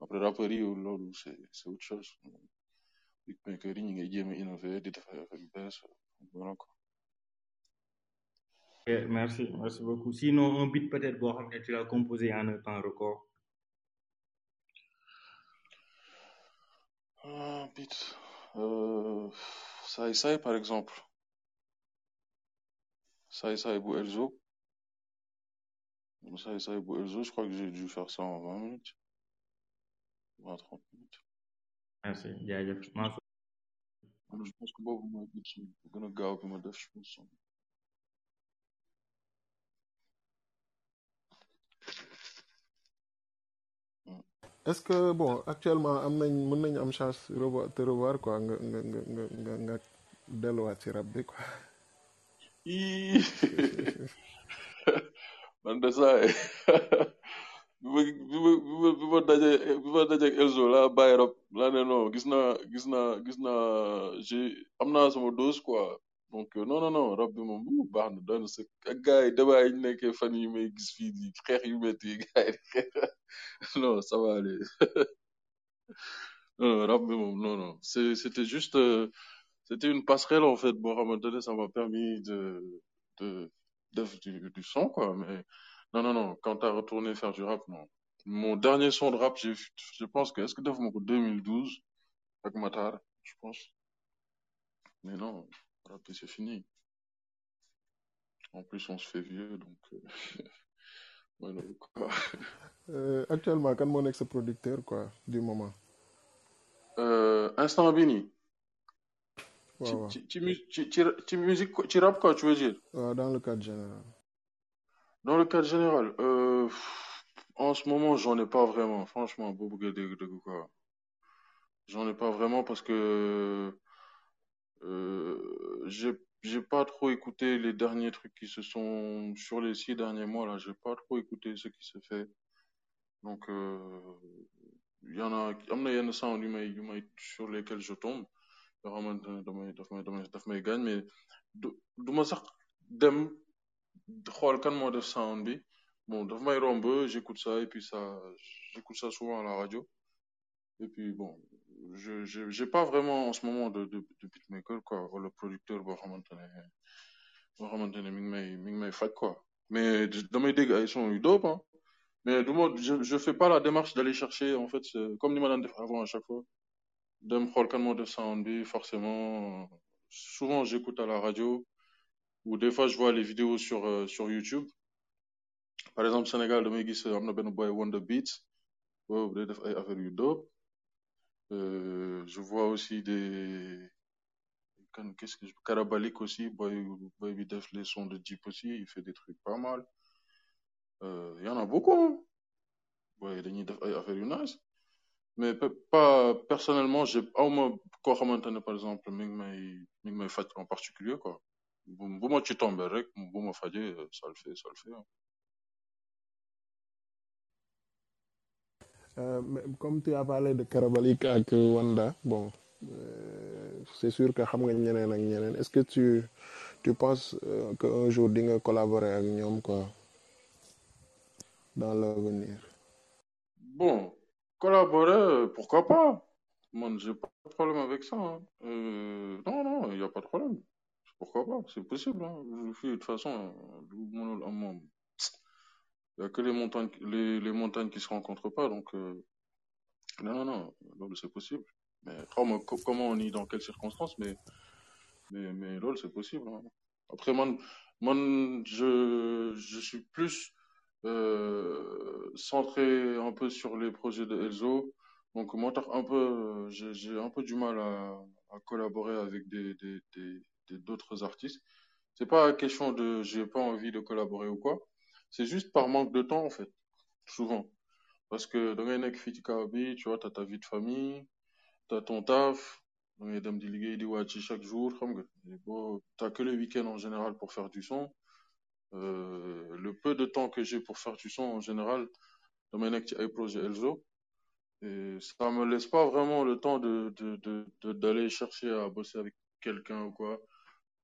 Après rappeurs yi loolu c'est c'est autre chose. Beatmaker yi ñi ngi jéem a innover di def ay affaire yu bees voilà quoi. Ok, merci merci beaucoup. Sinon un beat peut-être boo xam ne tu l'as composé en un temps record. Ah beat euh, Saay Saay par exemple. Saay Saay bu Elzo Bu Elzo je crois que j'ai dû faire ça en 20 minutes. 20 30 minutes. Merci jaajëf Mansour man je pense que boobu mooy beat su gën a gaaw bi ma def je pense est-ce que bon actuellement am nañ mën nañ am chance revoir te revoir quoi nga nga nga nga nga nga delluwaat ci rap bi quoi man de saa yi bi ma ne non dose quoi. Donc euh, non non non rap bi moom bu baax ça va aller. Non non c'était juste euh, une passerelle en fait du, du son quoi mais non non non quand t'as retourné faire du rap non. Mon dernier son de rap j'ai je pense que est-ce que def ma ko 2012 ak Matar je pense. Mais non rap c'est fini. En plus on se fait vieux donc euh, quoi. Euh, actuellement kan moo nekk sa producteur quoi du moment? Euh, instant bi nii ci ci musique rap quoi tu veux dire? Waaw dans le cadre général Dans le cadre général, euh, en ce moment, j'en ai pas vraiment. Franchement, boo bëggee dégg dëgg quoi? J'en ai pas vraiment parce que euh, j'ai j'ai pas trop écouté les derniers trucs qui se sont sur les six derniers mois là. J'ai pas trop écouté ce qui se fait. Donc euh, il y en a am na yenn sound yu may yu may sur lesquels je tombe yoo xamante ne damay daf may damay daf may gaañ mais du du ma sax dem xool kan moo def sound bi. Bon daf may romb j'écoute ça et puis ça j'écoute ça souvent à la radio. Et puis bon je je j'ai pas vraiment en ce moment de de, de beatmaker quoi wala producteur boo xamante ne boo xamante ne mi ngi may mi ngi may faj quoi. Mais damay dégg ay sons yu dope hein. Mais du moins je je fais pas la démarche d'aller chercher en fait comme ni ma daan def avant à chaque fois moo def sound bi forcément souvent j'écoute à la radio ou des fois je vois les vidéos sur euh, sur YouTube. Par exemple Sénégal damay gis am na benn boy Wonder Beats. Def dope. Euh, je vois aussi des qu'est-ce que je... Karabalik aussi boy boy def les sons de Jeep aussi il fait des trucs pas mal. Euh, il y en a beaucoup hein. boy dañuy def ay affaires yu nice mais pas personnellement j'ai awma koo xamante ne par exemple mi ngi may mi ngi may faj en particulier quoi. Bu bu ma ci tombé rek bu ma fajee ça le fait ça le fait hein. Euh, comme tu as parlé de Karabalik ak Wanda bon euh, c'est sûr que est-ce que tu tu penses euh, que un jour di nga collaborer ñoom quoi dans l'avenir? Bon, collaborer, euh, pourquoi pas? Moi, j'ai pas de problème avec ça. hein. Euh, non, non, il n'y a pas de problème. Pourquoi pas? C'est possible. Hein. Je suis, de toute façon, euh, mon- mon- il n'y a que les montagnes, les, les qui se rencontrent pas. Donc, euh, non, non, non, c'est possible. Mais co- comment on est, dans quelles circonstances, mais, lol, c'est possible. hein. Après, je, je suis plus euh, centré un peu sur les projets de Elzo. Donc, moi, un peu, j'ai un peu du mal à, collaborer avec des, des, des, d'autres artistes. C'est pas question de j'ai pas envie de collaborer ou quoi. C'est juste par manque de temps, en fait, souvent. Parce que dans un fii ci kaw bi, tu vois, t'as ta vie de famille, t'as ton taf, di wàcc chaque jour, t'as que le week-end en général pour faire du son. Euh, le peu de temps que j'ai pour faire du son en général, ci ay projet Elzo. Et ça me laisse pas vraiment le temps de, de, de, de- d'aller chercher à bosser avec quelqu'un ou quoi.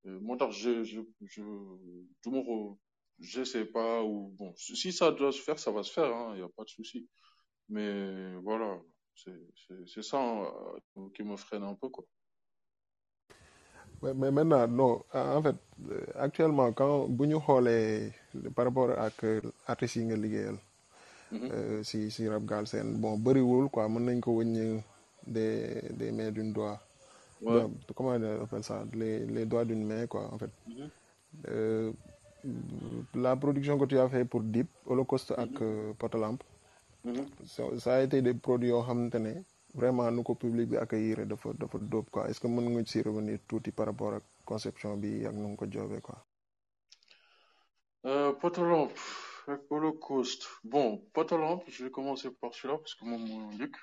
Euh, tax je, je, je, ko- je sais pas ou bon, si ça doit se faire, ça va se faire, hein, y a pas de souci. Mais voilà, c'est ça hein, qui me freine un peu, quoi. Mais mais maintenant non en fait euh, actuellement quand ñu xoolee par rapport liggéeyal Mhm. euh, si si rap Galsen bon bëriwul quoi ko wëññi des des mains d'une doigt Ouais. comment on appelle ça? Les les doigts d'une main quoi en fait Mhm. Euh, la production que tu as fait pour Deep Holocauste ak euh, Potolamp Mhm. ça ça a été des produits ne vraiment nu ko public bi accueillir dafa dafa dóob quoi est-ce que mën nga ci revenir tuuti par rapport ak conception bi ak nu ko joobee quoi? Euh, Holocauste. Bon, Potolamp, je vais commencer par celui-là parce que moi, mon Luc.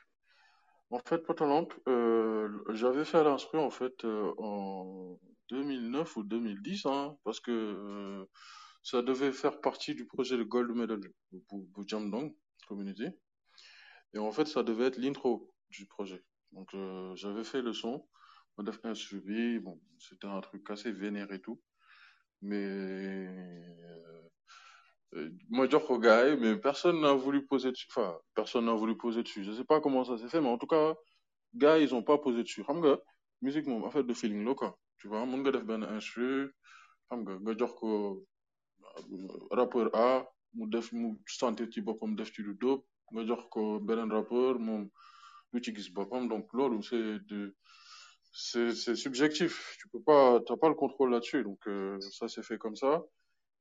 En fait, Potolamp, euh, j'avais fait l'instru en fait euh, en 2009 ou 2010, hein, parce que euh, ça devait faire partie du projet de Gold Medal pour, pour Jamdong Community. Et en fait, ça devait être l'intro du projet. Donc, euh, j'avais fait le son, on a fait un suivi, bon, c'était un truc assez vénère et tout. Mais euh, euh, moi, gars yi, mais personne n'a voulu poser dessus. Enfin, personne n'a voulu poser dessus. Je sais pas comment ça s'est fait, mais en tout cas, gars, ils ont pas posé dessus. Xam musique moom affaire de feeling la. Tu vois, mën nga def benn instru, xam nga, nga jox euh, rappeur A, mu def mu sentir ci boppam def ci lu dope, nga jox ko beneen rappeur, moom lu ci gis boppam. Donc loolu, c'est de c'est c'est subjectif. Tu peux pas, t'as pas le contrôle là-dessus. Donc euh, ça s'est fait comme ça.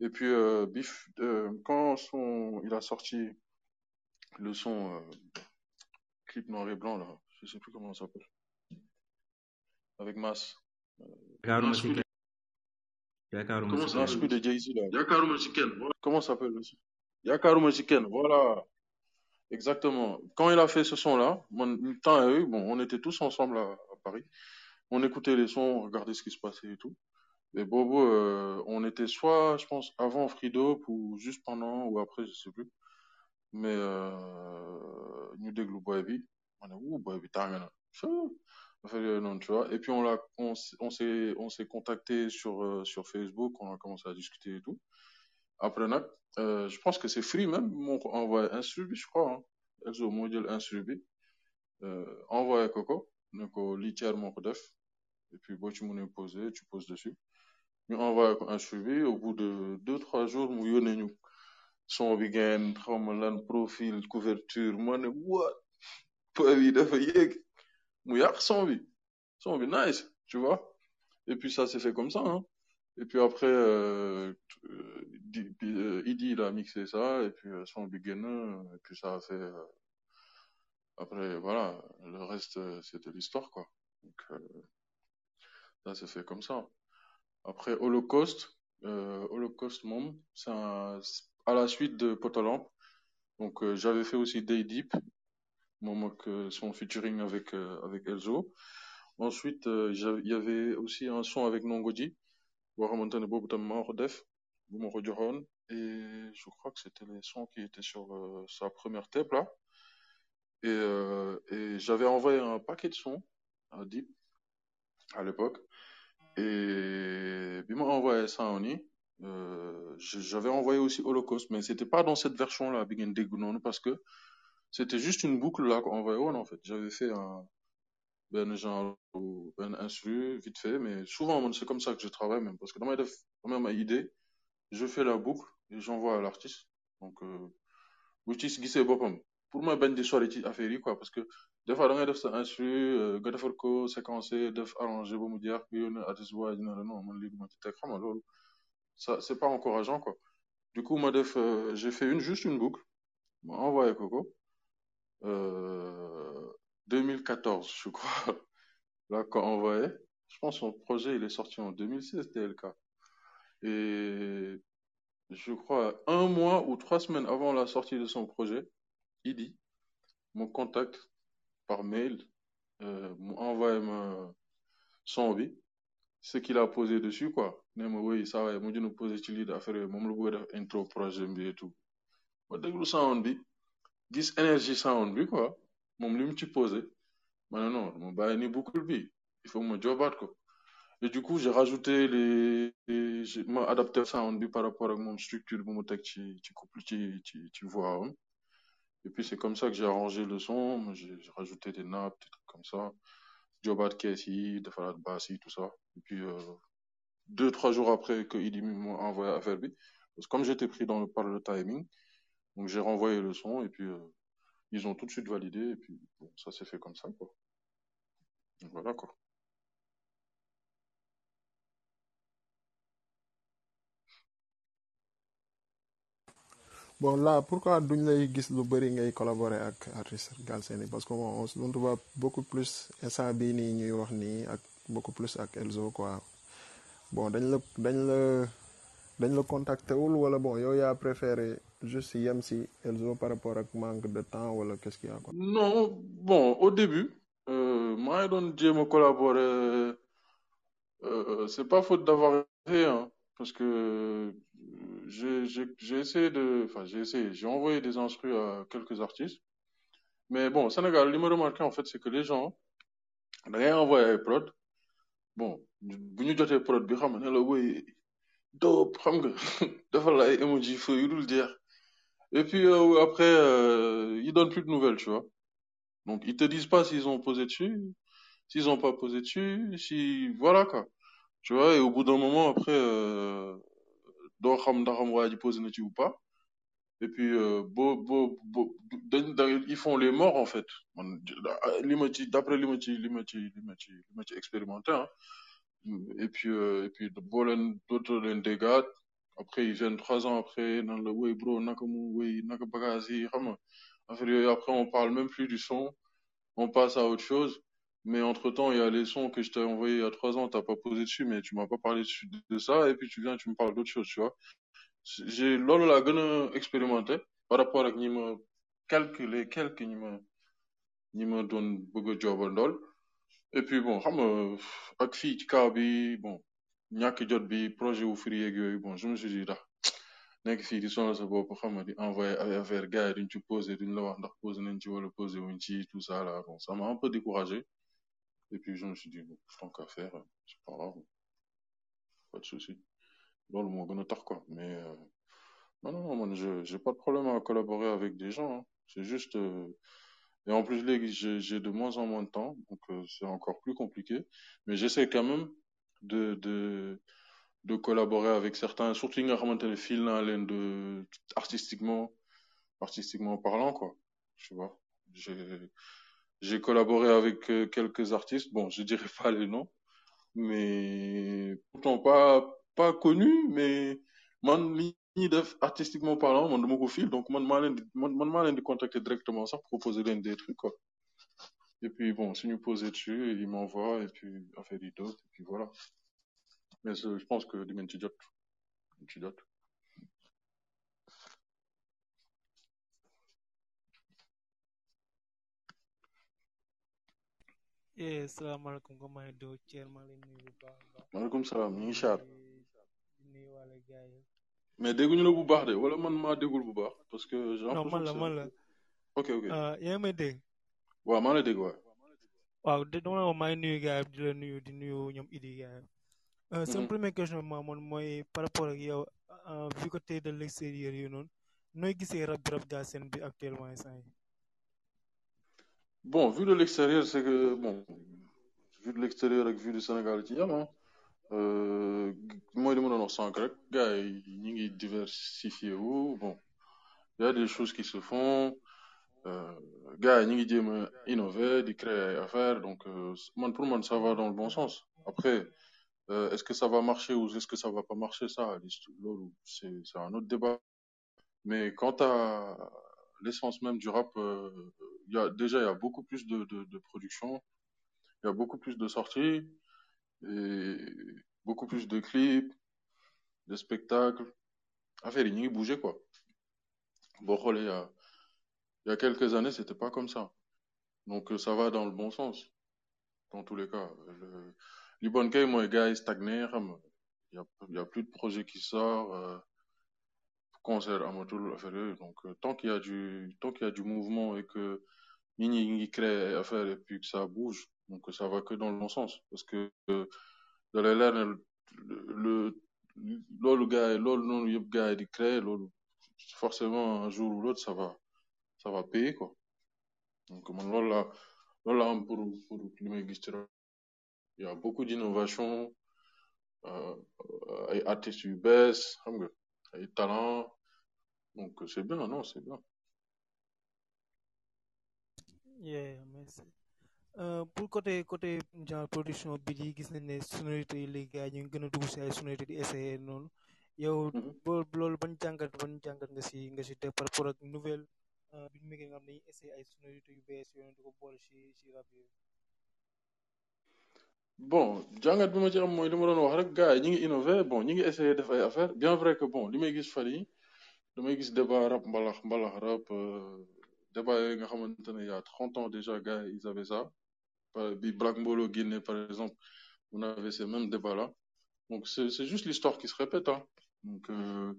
Et puis euh, Biff, euh, quand son, il a sorti le son euh, clip noir et blanc là, je sais plus comment ça s'appelle, avec de, kenn yaakaaruma comment c'est kenn de Jay-Z là? Yakaruma Chicken. Comment ça s'appelle le son? Yakaruma Chicken. Voilà, exactement. Quand il a fait ce son là, mon temps et eux, bon, on était tous ensemble à, à Paris. On écoutait les sons, on regardait ce qui se passait et tout. Et Bobo, euh, on était soit, je pense, avant Freedope ou juste pendant ou après, je sais plus. Mais euh, ñu déglu boy bi ma ne wuu boy bi tàng na Chou. affaire yooyu noonu tu vois et puis on l'a on, on s'est on s'est contacté sur euh, sur Facebook on a commencé à discuter et tout après euh, je pense que c'est Free même moo ko envoyé instru bi je crois hein. Elzo moo jël instru bi euh, envoyé ko ko ne ko lii et puis boo ci tu poses dessus ñu envoyé ko instru bi au bout de deux trois jours mu yónnee ñu son bi ngeen profil couverture ma what? Boy bi dafa yéeg mu son bi son bi nice tu vois et puis ça s'est fait comme ça hein. Et puis après euh, euh, euh, Idi il a mixé ça et puis euh, son bi génn et puis ça a fait euh, après voilà le reste c'était l'histoire quoi. Donc euh, ça s'est fait comme ça. Après Holocauste euh, Holocauste moom c'est à la suite de Potolamp donc euh, j'avais fait aussi Day Deep euh, son featuring avec euh, avec Elzo. Ensuite il y avait aussi un son avec Nongoji boobu maa ko def bu ma ko et je crois que c'était les sons qui étaient sur euh, sa première tape là. Et, euh, et j'avais envoyé un paquet de sons à Deep à l'époque. Et bi ma envoyé ça en i euh, j'avais envoyé aussi Holocaust, mais c'était pas dans cette version-là, Big and Dig, non, parce que c'était juste une boucle là qu'on envoyait en fait. J'avais fait un, ben genre, un instru, vite fait, mais souvent, c'est comme ça que je travaille même, parce que dans ma, def, idée, je fais la boucle et j'envoie à l'artiste. Donc, euh, l'artiste gisee boppam pour ma bañ di sori ci quoi parce que des fois da ngay def sa instru nga defar ko séquencé def arrangé ba mu jeex nga yónnee artiste waa dina la non ci ça c'est pas encourageant quoi du coup ma def j'ai fait une juste une boucle envoyé ko ko euh, 2014 je crois. Là quand envoyé je pense son projet il est sorti en 2016 TLK et je crois un mois ou trois semaines avant la sortie de son projet Idi me contacte par mail euh, son bi ce qu'il a posé dessus quoi. Ne ma oui ça va mu jëna posé ci lii de affaire yooyu moom la bëgg a def intro projet et tout. Ma déglu sound bi gis énergie sound bi quoi moom li mu ci posé ma ne non ma bàyyi ni boucle bi il faut ma jobaat ko. Et du coup j'ai rajouté les, les ma adapté sound bi par rapport ak moom structure bu mu teg ci ci couple ci ci et puis c'est comme ça que j'ai arrangé le son j'ai rajouté des nappes des trucs comme ça. Jobaat kees yi defaraat basse yi tout ça. Et puis euh, deux trois jours après que Idi m'a envoyé affaire bi parce que comme j'étais pris dans le par le timing donc j'ai renvoyé le son et puis euh, ils ont tout de suite validé et puis ça s'est fait comme ça quoi. Voilà quoi. Bon là pourquoi duñ lay gis lu bëri ngay collaborer ak Galsen parce que bon on se voit beaucoup plus instant bii wax nii ak beaucoup plus ak Elzo quoi. Bon dañ la dañ la dañ contacté bon yow yaa préféré juste yem si Elzo par rapport ak manque de temps wala qu'est-ce qu'il y a quoi. non bon au début euh, maa ngi doon jéem a collaborer euh, c'est pas faute d'avoir fait hein, parce que j'ai j'ai essayé de enfin j'ai essayé j'ai envoyé des instrus à quelques artistes. Mais bon Sénégal li ma remarqué en fait c'est que les gens da ngay envoyé ay prod. Bon bu ñu prod bi xam ne la la ay emoji et puis euh, après euh, ils donnent plus de nouvelles tu vois. Donc ils te disent pas s'ils ont posé dessus s'ils ont pas posé dessus si voilà quoi. Tu vois et au bout d'un moment après euh, ji posé na ci ou pas. Et puis bo bo bo da ils font les morts en fait. D'après li ma ci li ma ci li ma ci li ma ci expérimenté hein. Et puis euh, et puis leen déggaat après ils viennent trois ans après nan la woy bro naka mu woy naka bagage yi xam nga après on parle même plus du son. On passe à autre chose. Mais entre temps il y a les sons que je t'ai envoyés il y a trois ans t'as pas posé dessus mais tu m'as pas parlé de ça et puis tu viens tu me parles d'autre chose tu vois. J'ai loolu laa gën a expérimenté par rapport ak ñi ma les quelques ñi ma ñi ma doon bëgg a joobandool et puis bon xam nga ak bon ñàkk jot bi projet wu free yeeg yooyu bon je me suis dit ndax nekk fii di sonal sa bopp xam nga di envoyer ay affaire gars yi duñ ci posé duñ la wax ndax posé nañ ci wala posé wuñ ci tout ça là bon ça m'a un peu découragé. Et puis je me suis dit bon tant qu'à faire c'est pas grave pas de souci. Loolu moo gën a tax quoi mais euh, non non man je j'ai pas de problème à collaborer avec des gens hein. c'est juste euh, et en plus j'ai de moins en moins de temps donc euh, c'est encore plus compliqué. Mais j'essaie quand même de de de collaborer avec certains. Surtout nga xamante ne fil de artistiquement artistiquement parlant quoi. Tu vois? J'ai collaboré avec quelques artistes. Bon je dirais pas les noms mais pourtant pas pas connus mais man artistiquement parlant man ko fil donc man man man leen di contacter directement sax proposer leen des trucs quoi et puis bon suñu poser dessus ils m'envoient et puis affaire yi d'autres et puis voilà mais je pense que di ci jot eh salaamaaleykum ko may do Thier maa leen nuyu bu baax a baax. maaleykum salaam ñu ngi char di nuyu wàlla gars yi. mais dégguñu la bu baax de wala man maa déggul bu baax parce que j'ai non man la man la. ok ok yaa ngi may dégg. Waaw maa lay dégg waaw. Waaw de dama la wax maa ngi nuyu gars yi di la nuyu di nuyu ñoom Idi gars yi. sama première question ma moom mooy par rapport ak yow vu que t'es de l'extérieur yi noonu nooy gisee rap bi rap Galsen bi actuellement instant yi? Bon, vu de l'extérieur, c'est que, bon, vu de l'extérieur avec vu du Sénégal ci yam ah euh, mooy li ma doon wax sànq rek gars yi ñi ngi diversifié wu bon il y a des choses qui se font euh, gars ngi jéem a innover di créer ay affaires donc euh, pour man ça va dans le bon sens. Après euh, est-ce que ça va marcher ou est-ce que ça va pas marcher ça c'est un autre débat. Mais quant à l'essence même du rap euh, il déjà il y a beaucoup plus de de, de production il y a beaucoup plus de sorties beaucoup plus de clips de spectacles. Affaire ñu ngi bouger quoi. Xoolee il y a il y a quelques années c'était pas comme ça. Donc euh, ça va dans le bon sens dans tous les cas. Le li bon kay mooy gars yi stagné il y a il a plus de projet qui sort euh, concert affaire yooyu donc euh, tant qu'il y a du tant qu'il y a du mouvement et que créer ay affaires et puis que ça bouge donc ça va que dans le bon sens. Parce que euh, da lay leer ne le loolu gars loolu noonu yëpp gars créer loolu forcément un jour ou l'autre ça va ça va payer quoi. Donc man loolu la loolu la am pour pour li may gis ci rap il y a beaucoup d'innovation euh, ay artistes yu bees xam nga ay talent donc c'est bien non c'est bien. Yeah merci. Euh, pour côté côté genre production bi yi gis nañ ne sonorité yi léegi gars ñu ngi gën a dugg si ay sonorité di essayer noonu. Yow boo loolu ban jàngat ban jàngat nga si nga si def par rapport ak nouvelle méggee nga yi bon jàngat bi ma ci am mooy li innover bon ngi ay affaires. Bien vrai que bon li may gis fan yi damay gis débat rap mbalax euh, débat y a 30 ans déjà gars ils avaient ça. Bi Black Mbolo Guinée par exemple on avait ces mêmes débats là donc c'est c'est juste l'histoire qui se répète hein. Donc euh,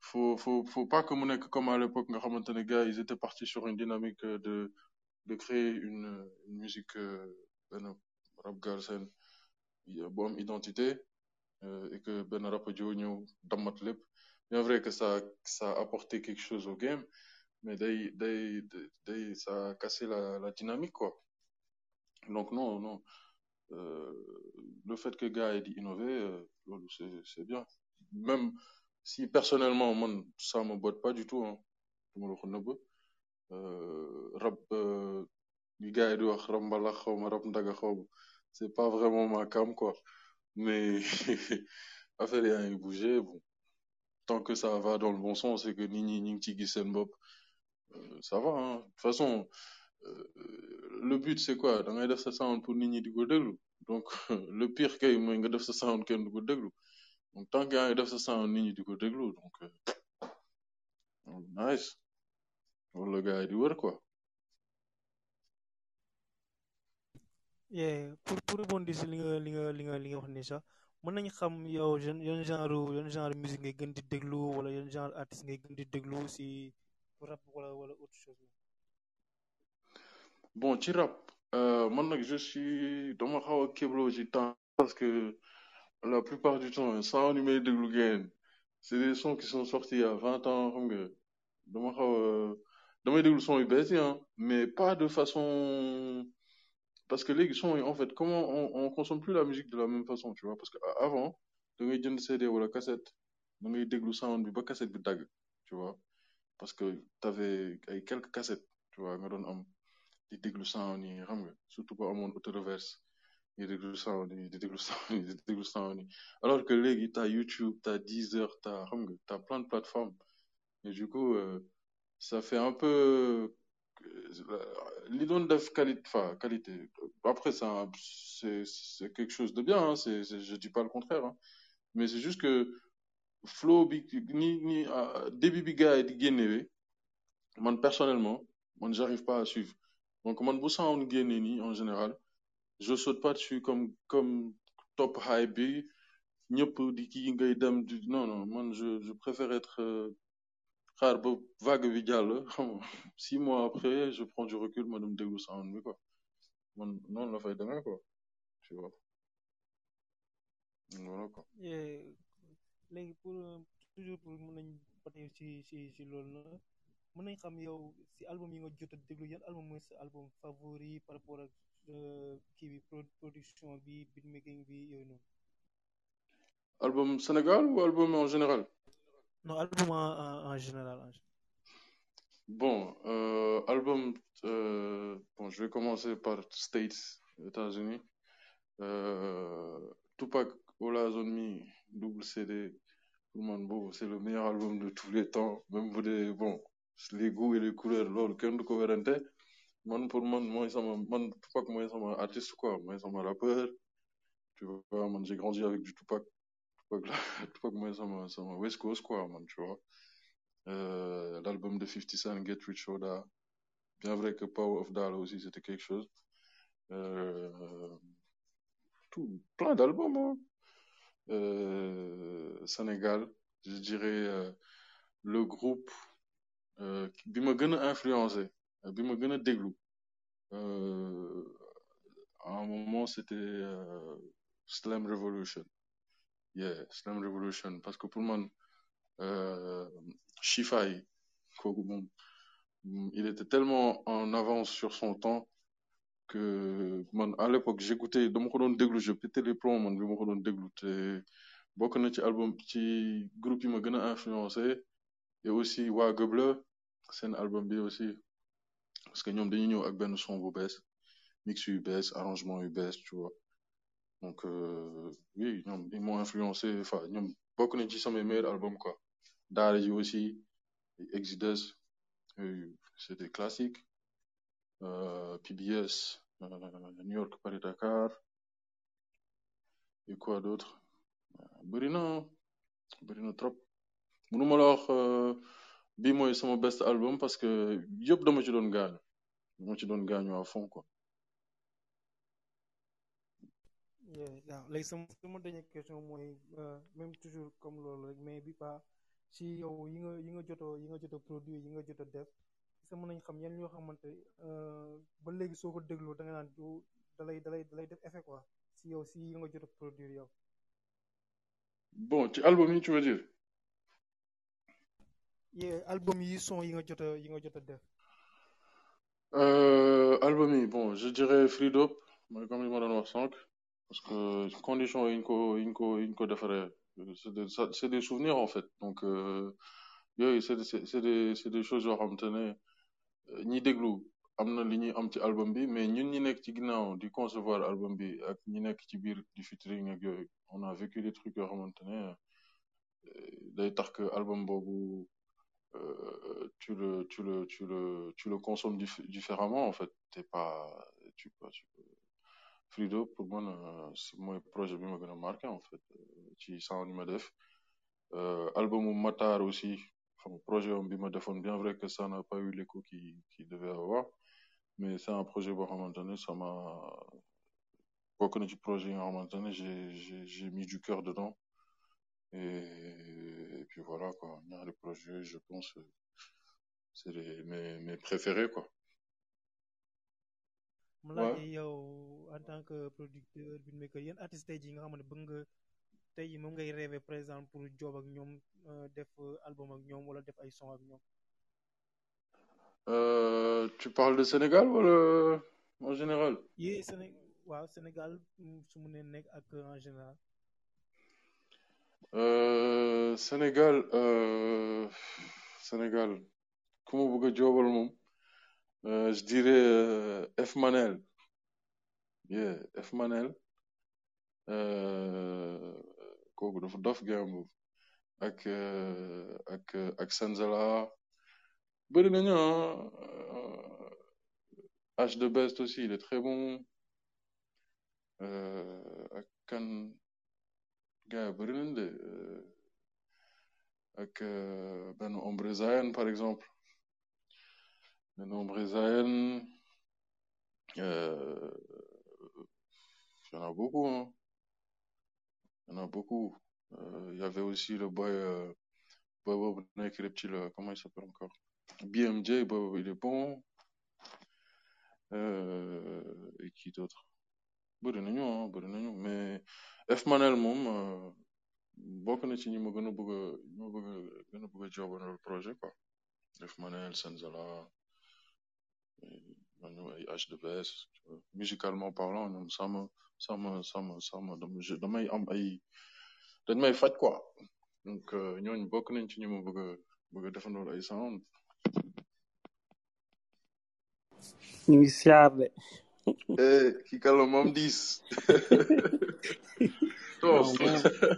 faut faut faut pas que mu comme à l'époque gars ils étaient partis sur une dynamique euh, de de créer une, une musique euh, rap galsen bu am identité euh, et que benn rapadio ñëw damat lépp. Bien vrai que ça ça a apporté quelque chose au game mais ça a cassé la dynamique quoi. Donc non non le fait que gars yi di innover c'est c'est bien. Même si personnellement man ça me botte pas du tout hein. Du ma la ko nëbb. Euh, rap euh, li gars yi di wax rap mbalax xaw ma ndaga xaw c'est pas vraiment ma cam quoi. Mais affaire yaa ngi bouger bon. Tant que ça va dans le bon sens et que nit ñi ñu ngi ciy gis euh, ça va hein. De toute façon euh, le but c'est quoi? Da ngay def sa sound pour nit ñi di ko déglu. Donc le pire kay mooy nga def sa sound kenn du ko déglu donc tant que yaa ngi def sa sound nit ñi di ko déglu donc nice. Loolu la gars yi di wër quoi. Yeah pour pour rebondir si li nga li nga li nga li nga wax ni sax mën nañ xam yow yan yan genre yan genre musique ngay gën di déglu wala yan genre artiste ngay gën di déglu si rap wala wala autre chose? Bon ci rap euh, man nag je suis dama xaw a kébloo ci temps parce que la plupart du temps yi may déglu gain c'est des sons qui sont sortis il y a vingt ans xam nga. Dama xaw damay hein mais pas de façon parce que léegi son yi en fait comment on on consomme plus la musique de la même façon tu vois? Parce que avant da ngay jënd CD wala cassette da ngay déglu sound bi ba cassette bi dagg tu vois? Parce que t'avais ay quelques cassettes tu vois nga doon am di déglu sound yi xam surtout boo amoon auto-reverse. di déglu sound yi déglu sound yi alors que léegi t'as YouTube t'as Deezer t'as xam nga t'as plein de plateformes. Et du coup euh, ça fait un peu li doon def qualité. Après c'est quelque chose de bien hein, c'est je dis pas le contraire hein, mais c'est juste que flow ni ni début bi gars yi di génnewee personnellement man j'arrive pas à suivre. Donc man bu sound génnee en général je saute pas dessus comme top hype bi non non je préfère être euh, vague bi six mois après je prends du recul ma dem déglu sound bi quoi. Man noonu la fay demee quoi tu vois. Voilà quoi. Pour toujours pour si album album favori par rapport kii bi production bi beatmaking bi yooyu noonu. Album Sénégal ou album en général? Non album en, général bon euh, album euh, bon je vais commencer par States États-Unis. Euh, Tupac All Eyes on Me double CD pour man boobu c'est le meilleur album de tous les temps. Même bu dee bon les goûts et les couleurs loolu kenn du ko werante man pour man mooy sama man Tupac mooy sama artiste quoi. Mooy sama rappeur. Tu vois man j'ai grandi avec du Tupac. Tupac Tupac mooy sama sama West Coast quoi man tu vois. Euh, l'album de 50 Cent Get Rich or Die. Bien vrai que Power of Dollar aussi c'était quelque chose. Euh, tout plein d'albums hein. euh, Sénégal je dirais euh, le groupe bi ma gën influencé bi ma gën a déglu à un moment c'était Slam Revolution. Yeah Slam Revolution. Parce que pour man Chifa il était tellement en avance sur son temps que à l'époque j'écoutais dama ko doon déglu je pétais les plombs man déglu. Album groupe yi ma influencé et aussi waa Gëblë seen album aussi parce que ñoom dañuy ñëw ak benn son bu bees mix yu arrangement yu tu vois. Donc euh, oui ils m'ont influencé enfin ñoom bokk nañ ci samay meilleurs albums quoi. Daara aussi Exodus c'est des classiques. Euh, PBS euh, New York Paris Dakar. Et quoi d'autre? Bëri na bëri na trop. Mënuma la wax bi mooy sama best album parce que yëpp dama ci doon gaañu. Dama ci doon gaañu à fond quoi. Waaw léegi sama sama dernière question mooy même toujours comme loolu rek mais bi pas si yow yi nga yi nga joto yi nga joto produit yi nga joto def sa mën nañ xam yan ñoo xamante ba léegi soo ko dégloo da nga naan du dalay dalay dalay def effet quoi. Si yow si yi nga joto produire yow. Bon ci album yi tu veux dire? Album yi son yi nga jot a yi nga jot a def? Euh, album yi bon je dirais Free Dope mooy comme li ma doon wax sànq parce que condition yi ñu ko yi ñu ko yi ko defaree c'est des c'est des souvenirs en fait. Donc yooyu c'est c'est des c'est des choses yoo xamante ne ñi déglu am na li ñuy am ci album bi mais ñun ñi nekk ci ginnaaw di concevoir album bi ak ñi nekk ci biir di featuring ak yooyu on a vécu des trucs yoo xamante ne day tax que album boobu Euh, tu le tu le tu le tu le consommes dif différemment en fait. T'es pas tu peux tu Frido pour moi c'est mooy projet bi ma marqué en fait. Ci sound yi ma def. Album Matar aussi xam projet am bi ma defoon bien vrai que ça n'a pas eu l'écho qui qui devait avoir mais c'est un projet boo xamante ne ça m'a bokk na ci projet nga xamante ne j'ai mis du cœur dedans. Et, et puis voilà quoi. Ñaari projets je pense c'est les mes mes préférés quoi. mu laaj yow en tant que producteur beatmaker yéen artistes tey jii nga xam ne bëgg nga tey jii moom ngay rêver par exemple pour job ak ñoom def album ak ñoom wala def ay son ak ñoom? Euh, tu parles de Sénégal wala en général? yee Séné waaw Sénégal su mu nee nekk ak en général. Euh, Sénégal euh, Sénégal ku ma bëgg a joobal moom je dirais F Manel. Yeah F Manel. Kooku dafa dof gambu ak ak ak Sanzala. Bëri nañu H de Best aussi il est très bon. Ak kan gars bëri nañ de ak benn Ombre Zayen par exemple benn Ombre Zayen euh, il y en a beaucoup hein. Il y en a beaucoup. Il euh, y avait aussi le boy euh, boy boobu nekk reptile comment il s'appelle encore? BMJ boy il est bon. Et qui d'autre? Ah bëri nañu. Mais F Manel moom bokk na ci ñi ma gën a bëgg a ñi ma bëgg a a bëgg a joobandoo projet quoi. Def man ñu ay H2S tu vois. musicalement parlant ñoom ça me ça me ça me ça me dama damay am ay dañ may faj quoi. Donc euh, ñooñu bokk nañ ci ñu ma bëgg a bëgg a defandoo ay sound. Ñu ngi siyaar de. Kii kàlla moom diis. non toos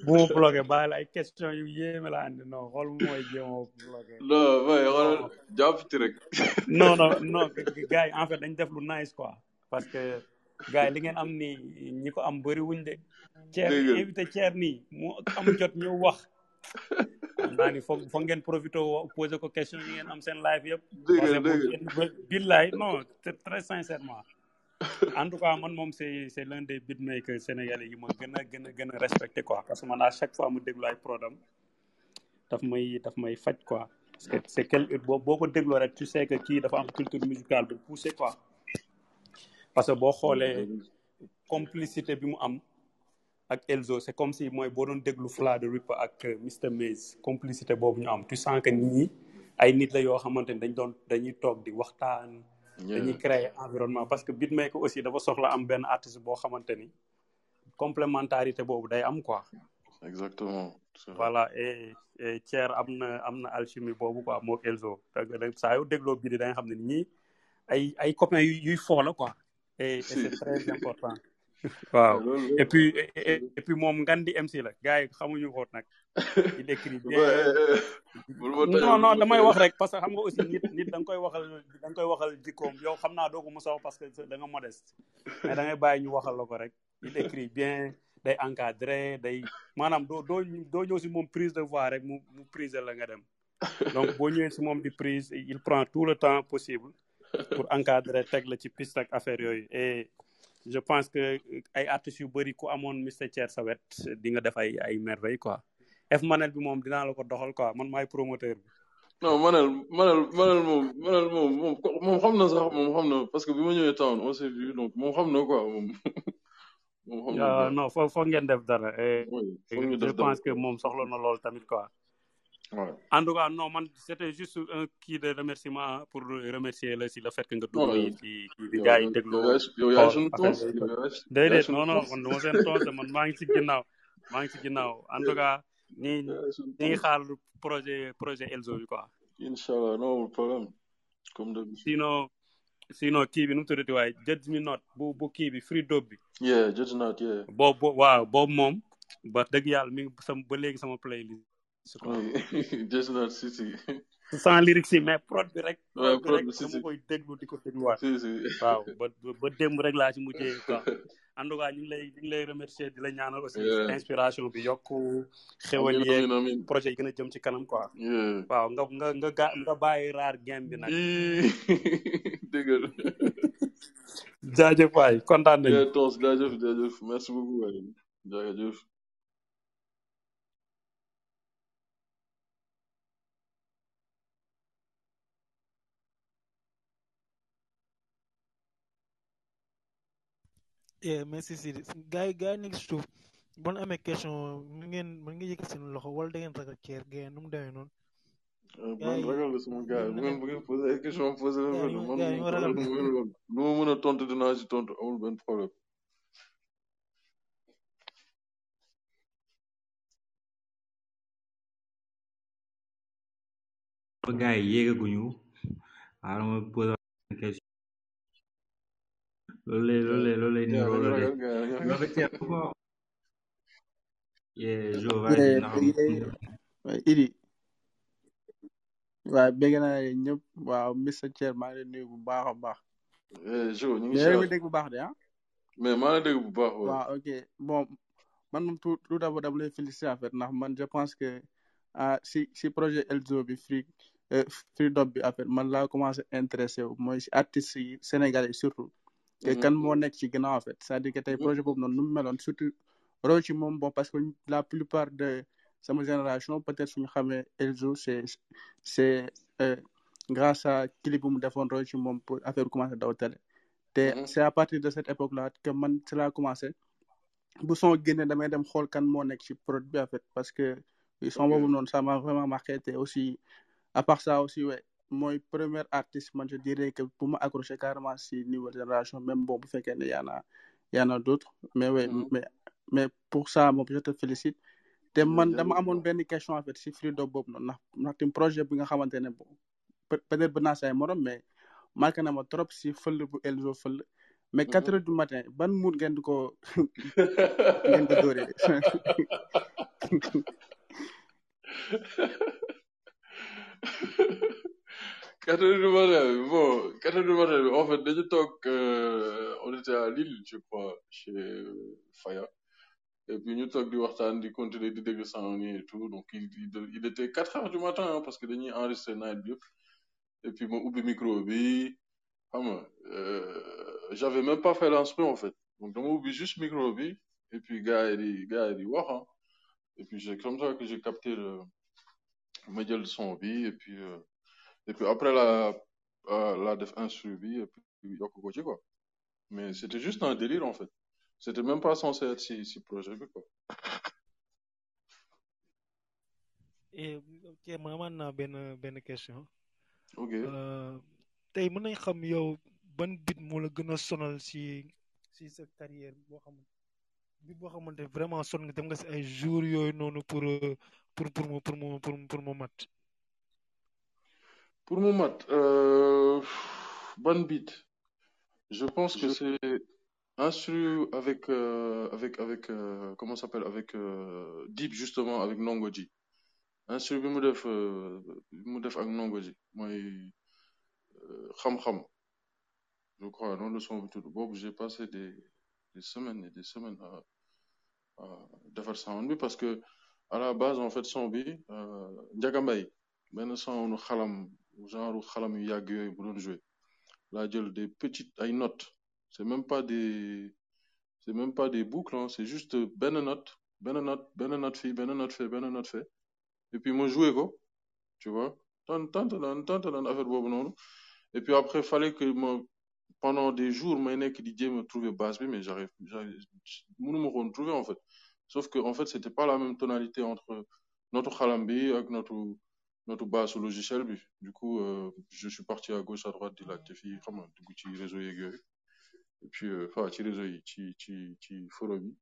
bu ma bloqué bàyyi la ay question yu yéeme la andi non xool mooy jéem a bloqué non xoolal jàpp ci rek non non non gars yi en fait dañ def lu nice quoi parce que gars yi li ngeen am ni ñi ko am bëri wuñ de dégg invité nii mu am jot ñëw wax xam naa ni foog foog ngeen profité posé ko question yi ngeen am seen live yëpp billaay non c'est très sincèrement en tout cas c'est l'un des beatmakers sénégalais yi ma respecté parce que à chaque fois mu déglu ay prodam daf may c'est tu sais que kii dafa culture musicale bu poussé quoi. Parce que boo xoolee complicité bi mu am Elzo c'est comme si mooy boo doon déglu Fla de Ripper Mr Maze complicité ñu tu sens que nit ñi ay nit la yoo xamante dañ dañuy créer environnement parce que beatmaker aussi dafa soxla am benn artiste boo xamante ni complémentarité boobu day am quoi. Exactement voilà et et Thier am na am na alchimie boobu quoi moog Elzo. Saa yoo dégloo bii da nga xam ne ñii ay ay copains yu yuy foo la quoi. Et c'est très important. Waaw. Et puis et, puis moom MC la. Gars yi xamuñu ko nag. Il écrit bien. Non non damay wax rek parce que xam nga aussi nit nit da nga koy waxal da nga koy waxal jikkoom. Yow xam naa doo ko mos a wax parce que da nga modeste. Mais da ngay bàyyi ñu waxal la ko rek. Il écrit bien day encadré day maanaam doo doo doo ñëw si moom prise de voix rek mu mu prise la nga dem. Donc boo ñëwee si moom di prise il prend tout le temps possible pour encadrer teg la ci piste ak affaire yooyu. Et je pense que ay artistes yu bëri ku amoon Mister Thier sa wet di nga def ay ay merveille quoi. F Manel bi moom dinaa la ko doxal quoi. Man maay promoteur bi. Non Manel Manel Manel moom Manel moom moom moom xam na sax moom xam na parce que bi ma ñëwee town on s'est vu donc moom xam na quoi moom. Moom xam na non foog foog ngeen def dara ñu je pense que moom soxla na lool tamit quoi. Ouais en tout cas non man c'était juste un kii de remerciement pour remercier la si le fait que nga dugg ci yow gars yi déglu yow quoi yaay yaay déedéet non non man seen de man maa ngi ci ginnaaw maa ngi ci ginnaaw en tout cas ñi ñi ngi xaar projet projet Elzo bi quoi inchallah no problème comme d'habitude sinon sinon kii bi nu mu tuddati waaye judge me not bu bu kii bi free dope bi yeah judge not yeah boobu bo- waaw boobu moom ba dëgg yàlla mi ngi ba léegi sama playlist quoi oui judge not si si sans lyrics yi mais prod bi rek prod bi rek. dama koy déglu di ko dégluwaat si si waaw ba ba démb rek laa ci mujjee quoi en tout cas ñu ngi lay ñu ngi lay remercier di la ñaanal aussi inspiration bi yokk xewal yeeg projet yi gën a jëm ci kanam quoi waaw nga nga nga ga nga bàyyi raar game bi nag Ii, dëgg la jaajëf waay kontaan toos jaajëf jaajëf merci beaucoup waay jaajëf yeah merci Sidi. Gars yi gars yi nekk si suuf. Bon amee question mu ngeen mën nga yëkkat seen loxo wala da ngeen ragal Thier gars nu mu demee noonu? Gars man yi ragal la sama gars ñoom bu ngeen ngeen bu ngeen posé ay question posé leen yi ko man yi lu ma mën a tontu dinaa ci tontu amul benn problème. Gars yi yéegaguñu. Waaw ma posé lole lole lole lole lole ye Giovanni idi. Waaw bégg naa leen ñëpp waaw Mister Thier maa ngi leen nuyu bu baax a baax Jo ñu ngi si dégg bu baax de ah mais maa ngi dégg bu baax waaw ok. Bon man moom tout tout d'abord dama lay féliciter en fait ndax man je pense que ah si si projet Elzo bi Free eh, Free Dub bi en fait man laa commencé intéressé wu mooy si artistes yi sénégalais surtout. Que Mhm, kan moo nekk ci ginnaaw en fait. C'est-à-dire que tey mhm, projet boobu noonu nu mu meloon surtout roy ci moom bon parce que la plupart de sama génération peut-être suñu xamee Elzo c'est c'est euh, grâce à clip bu mu defoon roy ci moom pour affaire commencé daw télé. Te mhm, c'est à partir de cette époque là que man ci laa commencé. Bu son génne damay dem xool kan moo nekk ci prod bi en fait parce que son boobu noonu ça m'a vraiment marqué. Te aussi à part ça aussi ouais mooy premier artiste man je dirais que bu ma accroché carrément si nouvelle génération même bon bu fekkee ne y en a y en a d'autres. Mais ouais Mhm. mais mais pour ça moom je te félicite. Te man dama amoon benn question en fait si Freedom boobu noonu ndax ndaxte projet bi nga xamante ne bon peut être ba naa say morom mais marqué na ma trop si fël bu Elzo fël. Mais Mhm. quatre heures du matin ban mood ngeen di ko ngeen ko dóoree? quatre du matin bon quatre du matin en fait dañu toog euh, on était à Lille je crois chez Faya. Et puis ñu toog di waxtaan di continuer di dégg yi et tout. Donc il, il, était quatre heures du matin hein, parce que dañuy enregistré night bi yëpp. Et puis ma ubbi micro bi xam nga euh, j'avais même pas fait l'instru en fait. Donc dama ubbi juste micro bi et puis gars yi di gars yi di wax hein. et puis c'est comme ça que j'ai capté le ma jël son bi et puis euh, et puis après la euh, la def instru bi et puis yokk ko ci quoi. Mais c'était juste un délire en fait. C'était même pas censé être si si projet bi quoi. Et ok ma amaan naa benn benn question. Ok. Euh, tey mën nañ xam yow ban bit moo la gën a sonal si si sa carrière boo xamante bit boo xamante vraiment son nga dem nga si ay jours yooyu noonu pour euh, pour pour pour mu pour mu pour mu mat? Pour mu mat euh, ban beat je pense que c'est instru avec euh, avec avec euh, comment ça s'appelle avec euh, Deep justement avec Nongoji instru bi mu def bi mu def ak Nongoji mooy xam-xam je crois noonu la son bi tudd. Boobu j'ai passé des des semaines et des semaines à à defar sound bi parce que à la base en fait son bi Ndiaga Mbaye benn son xalam genre xalam yu yàgg yooyu bu doon jouer. Laa jël des petites ay notes. C'est même pas des c'est même pas des boucles hein, c'est juste benn note benn note benn note fii benn note fee benn note fee. Et puis ma joué ko tu vois. Tant tant tant tant tant affaire boobu noonu. Et puis après fallait que ma pendant des jours may nekk di jéem a trouver basse bi mais j'arrive mënuma ko woon trouver en fait. Sauf que en fait c'était pas la même tonalité entre notre xalam bi ak notre notre basse au logiciel du coup euh, je suis parti à gauche à droite di laajte fii xam nga dugg ci réseau yeeg et puis euh, enfin ci réseau yi ci ci ci forum yi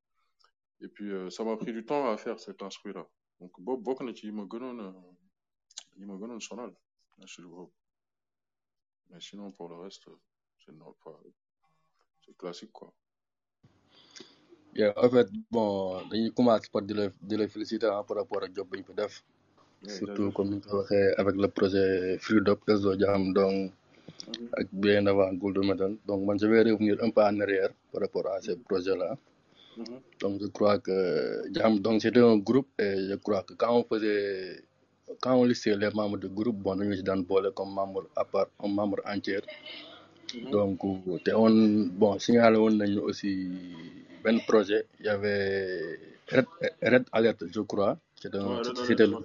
et puis euh, ça m'a pris du temps à faire cet instru là donc boobu bokk na ci yi ma gënoon yi ma gënoon sonal instru mais sinon pour le reste c'est non pas c'est classique quoi. Yeah, en fait bon dañuy commencer par di la di la féliciter ah, par rapport ak job bi surtout comme ni nga ko waxee avec le projet Freedom Elzo Jaham donc Mhm, ak bien avant Gold Medal. Donc man je vais revenir un peu en arrière par rapport à ces mhm, projets là mhm, donc je crois que Jaham donc c'était un groupe et je crois que quand on faisait quand on listait les membres du groupe bon dañu ci daan boole comme membre à part un membre entier. Donc te on bon signalé woon nañu aussi benn projet. Il y avait Red Red Alert je crois. C'était c'était le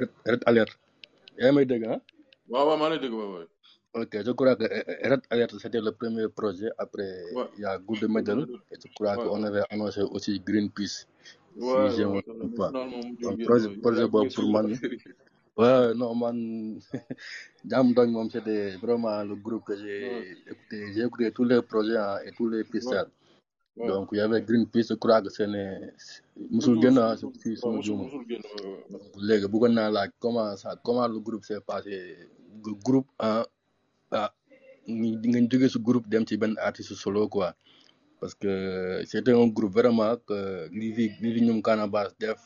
Red Alert. Yaa ngi may dégg ah? Waaw waaw maa lay dégg waaw waaw. Ok je crois que Red Alert c'était le premier projet. Après il y a Good Medal et je crois que on avait annoncé aussi Greenpeace. Si donc jógee projet projet boobu pour man yi non man Jam Dong moom c'était vraiment le groupe que j'ai écouté. J'ai écouté tous les projets et tous les ouais. Donc y avait Greenpeace je crois que n'est musul génn ah si suma ouais. Léegi bëggoon naa laaj comment ça comment le groupe s'est passé? Groupe ah ah nga jóge si groupe dem ci benn artiste solo quoi. Parce que c'était un groupe vraiment que li fi li fi ñoom Canabasse def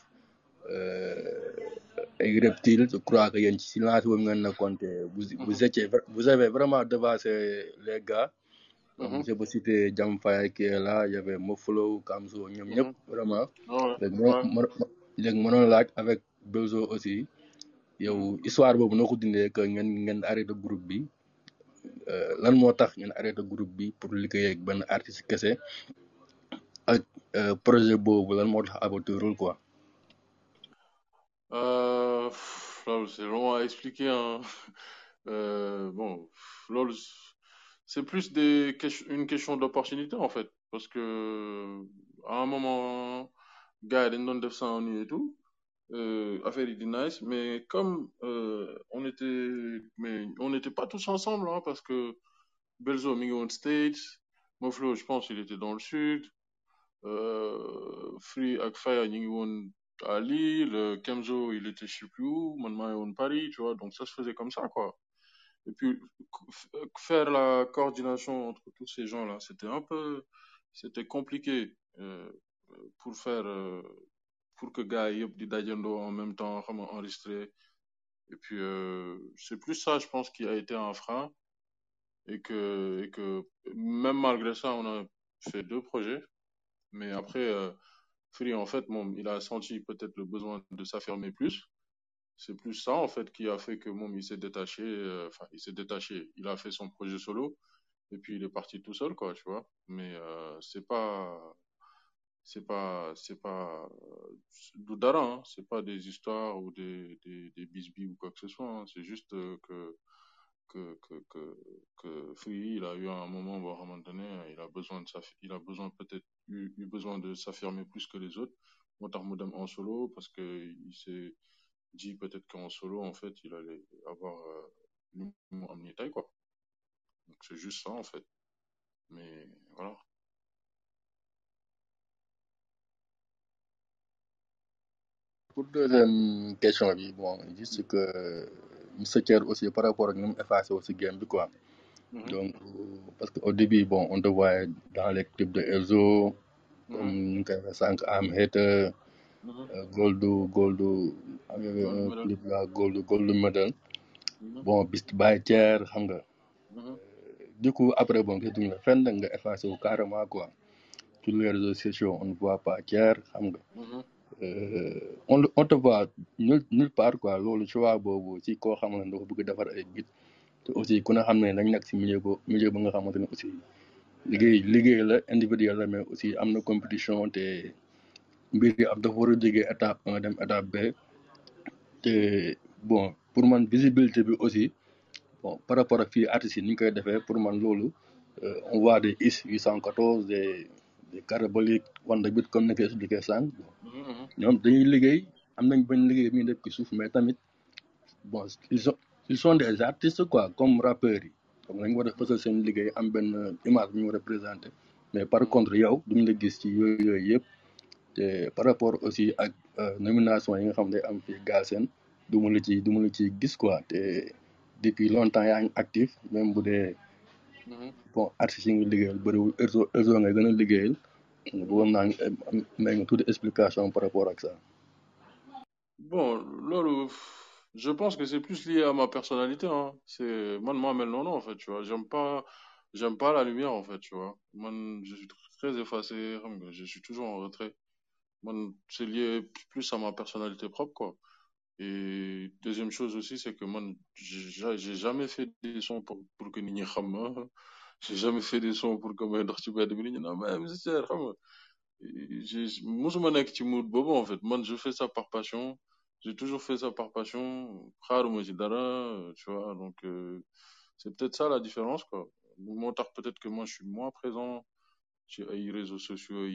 euh, ay reptiles je crois que yéen ci silence boobu ngeen nekkoon vous vous Mhm, étiez vous avez vraiment devancé les gars. Donc mhm, je peux citer Jam Faye qui est là il y avait Moflo Kamso mhm. vraiment. Ouais. Léegi mënoon laaj avec Bezo aussi. Yow histoire boobu noo ko dindee que ngeen ngeen arrêté groupe bi? Euh, lan moo tax ngeen arrêté groupe bi pour liggéey ak benn artiste kese? Ak euh, projet boobu lan moo tax abaturul quoi? Euh, c'est long à expliquer hein. Euh, bon loolu c'est plus une question d'opportunité en fait. Parce que à un moment gars doon def ça en et tout. Euh, affaire di nice. Mais comme euh, on était mais on n'était pas tous ensemble hein, parce que Belzo mi ngi woon States Moflo je pense il était dans le sud. Euh, Free ak Faya ñi ngi woon à Lille. Kemzo il était je sais plus où. Man maa ngi woon Paris tu vois. Donc ça se faisait comme ça quoi et puis faire la coordination entre tous ces gens là c'était un peu c'était compliqué euh, pour faire euh, pour que gars yëpp di dajandoo en même temps enregistrer et puis euh, c'est plus ça je pense qui a été un frein. Et que et que même malgré ça on a fait deux projets. Mais après euh, Free en fait moom il a senti peut-être le besoin de s'affirmer plus c'est plus ça en fait qui a fait que moom il s'est détaché euh, enfin il s'est détaché il a fait son projet solo et puis il est parti tout seul quoi tu vois mais euh, c'est pas c'est pas c'est pas euh, du dara hein. c'est pas des histoires ou des des des bisbis ou quoi que ce soit hein. c'est juste euh, que que que que que Free il a eu un moment où à un moment donné il a besoin de il a besoin peut-être eu, eu besoin de s'affirmer plus que les autres dem en solo parce que il s'est dit peut-être qu'en solo en fait il allait avoir euh, ni tey quoi. Donc c'est juste ça en fait. Mais voilà. Pour deuxième question bi bon juste que Mr Thier aussi par rapport ak ni mu effacé aussi game bi quoi. Mhm, donc parce que au début bon on te voyait dans les clips de Elzo comme mhm, ñu ngi koy waxee sànq am hater gold am na Gold un medal. clip là Goldu Goldu Medal. Bon Beast by Thier xam nga. Du coup après bon gisatuñu la fenn nga effacé wu carrément quoi. Sur les réseaux sociaux on ne voit pas xam nga. Mhm, euh, on on te voit nulle nulle part quoi. Loolu choix boobu ci koo xam ne dafa bëgg defar ay bit te aussi ku ne xam ne dañ nekk si milieu bo milieu ba nga xamante ne aussi liggéey liggéey la individuel la mais aussi am na compétition te mbir yi am dafa war a jógee étape un dem étape B. Te bon pour man visibilité bi aussi bon par rapport ak fii artistes yi ni ñu koy defee pour man loolu euh, on voit des IS 814 des des Carabolique Wanda Bit comme ni ko expliqué sànq. Mhm, mhm. ñoom dañuy liggéey am nañ bañ liggéey bi ñu def ci suuf mais tamit bon ils sont ils sont des artistes quoi comme rappeurs yi. Donc dañu war a fësal seen liggéey am benn image bu ñu war a présenter. Mais par Mhm. contre yow duñ la gis ci yooyu yooyu yëpp. Te par rapport aussi ak euh, nomination yi nga xam ne am fii Galsen du ma la ci du ma la ci gis quoi te depuis longtemps yaa ngi actif même bu dee Mhm. bon artistes yi nga liggéeyal bëriwul Elzo Elzo nga gën a liggéeyal bëggoon naa may nga tuuti explication par rapport ak ça. Bon, lolo, je pense que c'est plus lié à ma personnalité, hein. C'est, moi, moi, mel non, non, en fait, tu vois. J'aime pas, j'aime pas la lumière, en fait, tu vois. Moi, je suis très effacé, je suis toujours en retrait. Moi, c'est lié plus à ma personnalité propre, quoi. Et deuxième chose aussi, c'est que moi, j'ai j'ai jamais fait des sons pour, que nit ñi xam ma. J'ai jamais fait des sons pour que bi nit ñi naan mais Thier, xam nga. j'ai musuma nekk ci mood boobu en fait man je fais ça par passion j'ai toujours fait ça par passion euh, tu vois donc euh, c'est peut-être ça la différence quoi moo tax peut-être que moi je suis moins présent ci ay réseaux sociaux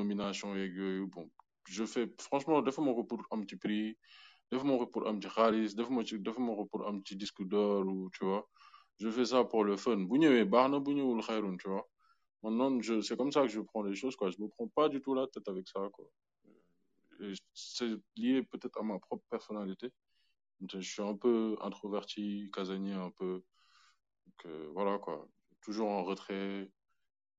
nomination yeeg yooyu bon je fais franchement defuma ko pour am ci prix defuma ko pour am ci xaalis defuma ci defuma ko pour am ci disque d'or ou tu vois je fais ça pour le fun bu ñëwee baax na bu tu vois Maintenant, je, c'est comme ça que je prends les choses, quoi. Je me prends pas du tout la tête avec ça, quoi. C'est lié peut-être à ma propre personnalité. Je suis un peu introverti, casanier un peu. Euh, voilà, quoi. Toujours en retrait.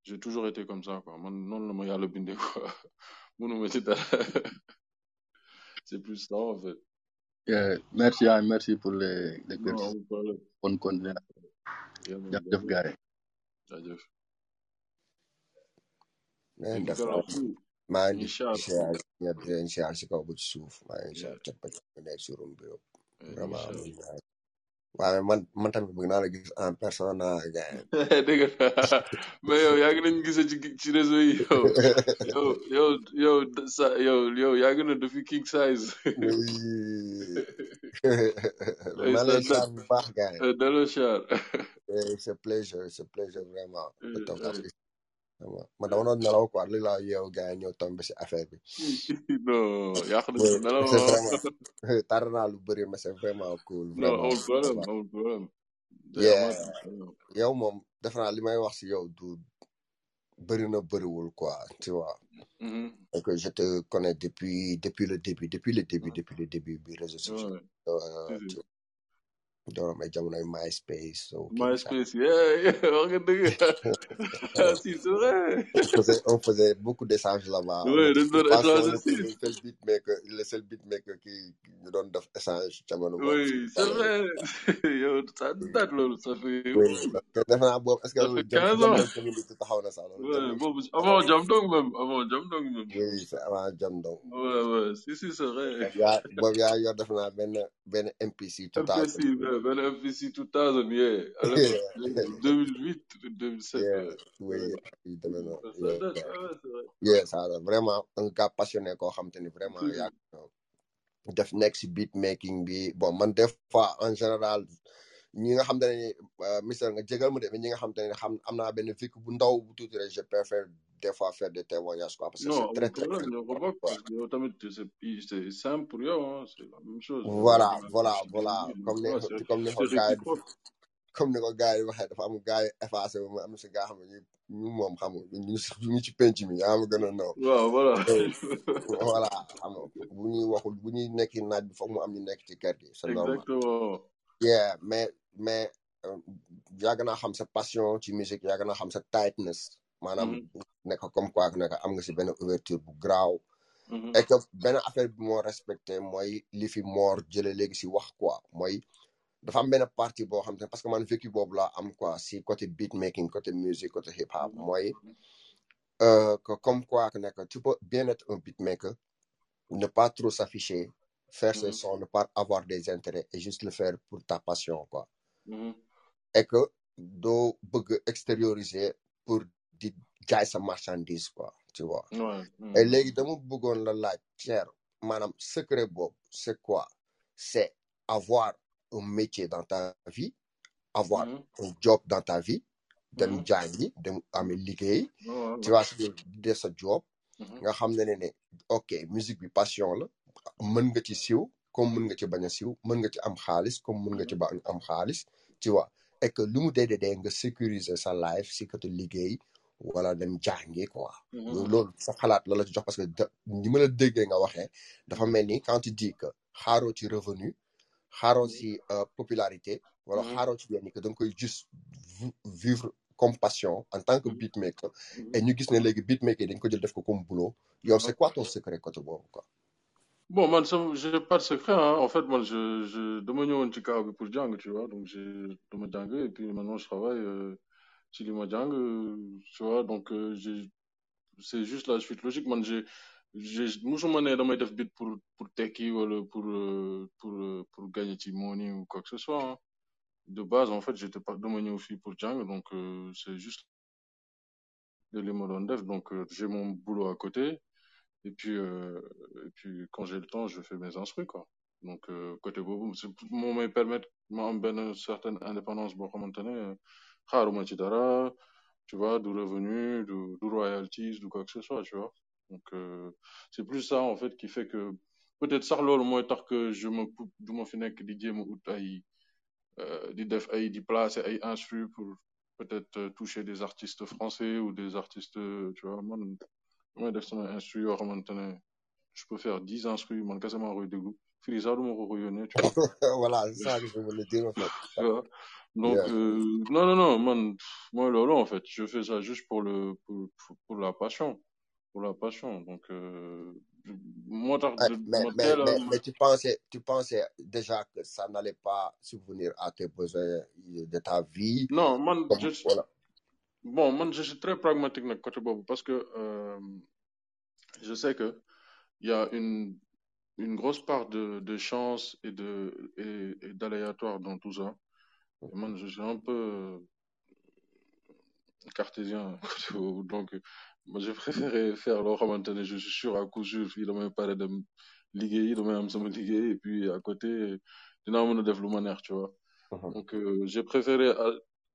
J'ai toujours été comme ça, quoi. Man, non, le moyen le bindé, quoi. Mon nom était- C'est plus ça, en fait. Yeah, merci ah, merci pour les les Non, questions amul problème. bonne continuation Yeah, man, jaajëf jaajëf. gars yi. Jaajëf. na ngeen Et def Gara, fii, maa ñu ngi ngi siyaar. siyaar ñëpp di leen siyaar si kaw ba ci suuf maa ngi Yeah, siyaar cat ba cat ba nekk si room bi yëpp ñu ngi vraiment siyaar. Muy man bëgg naa la gis en personne gars dégg nga mais yow yaa ngi nañ gisee ci ci réseau yi yow yow yow yow sa yow yow yaa ngi na depuis king size. Oui eh, ay maa sa lay siyaar bu baax gars dalo char it's a pleasure it's a pleasure vraiment de toog ak xam nga man dama doon nelaw quoi li laa yeewu gars yi ñëw tombé si affaire bi. Non yàq nelaw c'est vraiment tar naa lu bëri mais c'est vraiment cool vraiment. amul problème amul problème yow moom def naa li may wax si yow du bëri na bëriwul quoi tu vois. Mhm. et que je te connais depuis depuis le début depuis le début depuis le début bi réseaux sociaux Ouais. euh, Si, si. tu doon ay jamonoy MySpace so kii bi sax MySpace yeah yeah wax nga dëgg si c'est vrai on faisait on faisait beaucoup d'échanges là-bas. On ouais était dañ je doon pense qu'on échanger était si le seul beatmaker le seul beatmaker qui ñu doon def échange jamono boobu oui si c'est jamono vrai. Yow ça oui date loolu ça fait oui ouh, parce que defe naa boobu est-ce que ça loolu fait jam 15 jam ans. nañ community taxaw na sax loolu jam ouais nañ boobu taxaw avant na Jam Dong même avant Jam Dong même. Je oui pense c'est avant jam donc ouais ouais si si c'est vrai. Boobu yaa boobu yaa yor def naa benn benn MPC 2000 MPC MPC 2000 yeah. à l'époque yeah, 2008 2007 yeah. oui noonu ça yeah vraiment un gars passionné koo xam te ni vraiment si yaa def nekk si beat making bi. Bon man des fois en général ñi nga xam te ne euh, mister nga jégal ma de ñi nga xam te ne xam am naa benn vécu bu ndaw bu tuuti rek je préfère des fois faire des témoignages quoi parce que c'est très très yow tamit c'est simple pour yow c'est la même chose voilà voilà voilà comme ni comme ni ko c'est gars yi comme ni ko gars yi waxee dafa am gars yi effacé wu ma am si gars xam ne ñu moom xam ñu ñu ci penc mi yaa ma gën a naw. Waaw voilà. Voilà xam nga bu ñuy waxul bu ñuy nekki naaj bi foog mu am ñu nekk ci kër gi c'est normal. Exactement. Yeah mais mais euh, yàgg naa xam sa passion ci musique yàgg naa xam sa tightness. Maanaam Mhm, nekk comme quoi nekk am nga si benn ouverture bu graaw mhm, et que benn affaire bi moo respecté mooy li fi moor jële léegi si wax quoi. Mooy dafa am benn partie boo xam te parce que man vécu boobu laa am quoi si côté beat making côté musique côté hip hop mhm, mooy euh, que comme quoi que nekk tu peux bien être un beatmaker ne pas trop s'afficher faire ses sons ne pas avoir des intérêts et juste le faire pour ta passion quoi. Et que doo bëgg extérioriser pour di jaay sa marchandise quoi tu vois. Ouais, et léegi dama bëggoon la laaj cher maanaam secret boobu c'est quoi? C'est avoir un métier dans ta vie avoir mhm, un job dans ta vie dem jàngi dem liggéey tu vois si di def sa job nga xam ne ne ne ok musique bi passion la mën nga ci comme mën nga ci bañ a siw mën nga ci am xaalis comme mën nga ci am xaalis tu vois et que lu mu dee dee nga sécuriser sa life si côté liggéey wala dem jàngi quoi. Mhm, loolu loolu sa xalaat la la ci jox parce que ni ma la déggee nga waxee dafa mel ni quand tu dis que xaaroo ci revenu xaaroo ci euh, popularité wala mhm, xaaroo ci yenn que da nga koy juste vi- vivre comme passion en tant que mhm, beatmaker. Et ñu gis ne léegi beatmaker dañ ko jël def ko comme boulot. Yow c'est quoi ton secret côté boobu quoi? Bon, man, ça, j'ai pas de secret, hein. En fait, moi, je, je, demain, ñëwoon ci kaw pour jàng, tu vois. Donc, j'ai, dama jàng, et puis maintenant, je travaille, euh, ci li ma jàng, euh, tu vois. Donc, euh, c'est juste la suite logique. Man, j'ai, j'ai, musuma ne damay def beat pour, pour tekki, wala pour, euh, pour, pour gagner ci money ou quoi que ce soit, hein. De base, en fait, j'étais pas, dama ñëw fii pour jàng, donc, euh, c'est juste li ma doon def. Donc, j'ai mon boulot à côté. Et puis, euh, et puis quand j'ai le temps, je fais mes instruits, quoi. Donc, euh, côté boobu, c'est moo may permettre ma am benn certaine indépendance xaaruma ci dara, tu vois, du revenu, du, du royalties, du quoi que ce soit, tu vois. Donc, euh, c'est plus ça, en fait, qui fait que peut-être sax loolu mooy tax que je me du ma fi nekk di jéem a ut ay euh, di def ay di placer instrus pour peut-être euh, toucher des artistes français ou des artistes, euh, tu vois, damay def sama instru yoo xamante ne je peux faire dix instrus man kese maa koy déglu. Fii sax du ma ko ko yónnee tu vois. Voilà c'est ça que je voulais dire en fait. Tu vois? Donc yeah. euh, non non non man moi loolu en fait je fais ça juste pour le pour, pour, la passion. Pour la passion. Donc euh, moo tax mais ma mais tu pensais tu pensais déjà que ça n'allait pas subvenir à tes besoins de ta vie? Non man comme je voilà bon man je suis très pragmatique nag côté boobu parce que euh, je sais que il y a une une grosse part de de chance et de et, et d'aléatoire dans tout ça. Et man je suis un peu cartésien donc moi j'ai préféré faire xamante ne je suis sûr à coup sûr fii damay pare dem liggéeyi damay am sama liggéey et puis à côté lu ma neex tu vois. Mhm. donc euh, j'ai préféré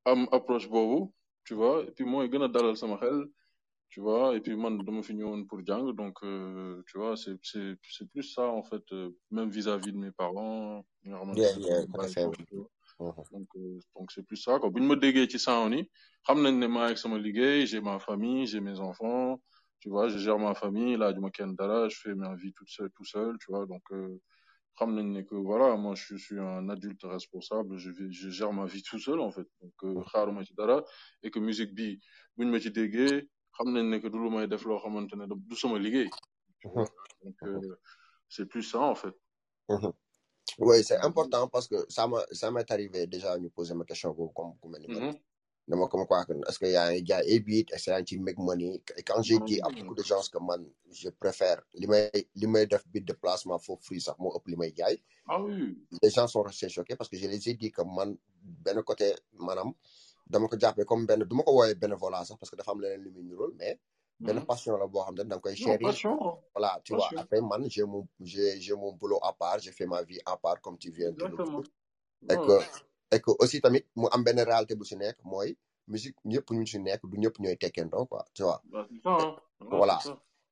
am approche boobu tu vois. Et puis mooy gën a dalal sama xel tu vois. Et puis man dama fi ñëwoon pour jàng donc euh, tu vois c'est c'est c'est plus ça en fait euh, même vis-à-vis de mes parents nga xamante ne Mhm. donc euh, donc c'est plus ça quoi. Bu ñu ma déggee ci yi xam nañ ne maa ak sama liggéey j'ai ma famille j'ai mes enfants tu vois je gère ma famille laajuma kenn dara je fais ma vie toute seule tout seul tu vois. Donc voilà moi je suis un adulte responsable je vis je gère ma vie tout seul en fait. Donc euh, et que musique bi buñ ma ci déggee xam nañ ne que du lu may def loo xamante ne du sama liggéey. Mhm. donc euh, c'est plus ça en fait. Mhm. Oui, c'est important parce que ça m'est arrivé déjà à nous poser ma question boobu comme ku mel Mhm. dama comme quoi que est-ce que yaa ngi jaay ay beat est-ce que yaa ngi ci make money? Et quand j'ai dit à beaucoup de gens que man je préfère li may def beat de placement for free li may jaay. Ah oui. Les gens sont restés choqués parce que je les ai dit que man benn côté maanaam dama ko jàppee comme benn du ma ko woowee bénévolat sax parce que dafa am leneen lu muy niróol mais Mhm. passion la boo xam ne da nga koy chérir. voilà tu vois après man j'ai mon j'ai mon boulot à part j'ai fait ma vie à part comme tu viens de le dire. Et ouais que et que aussi tamit mu am benn réalité bu si nekk mooy musique ñëpp ñu si nekk du ñëpp ñooy tekkendoo quoi tu vois. Bah hein. Voilà.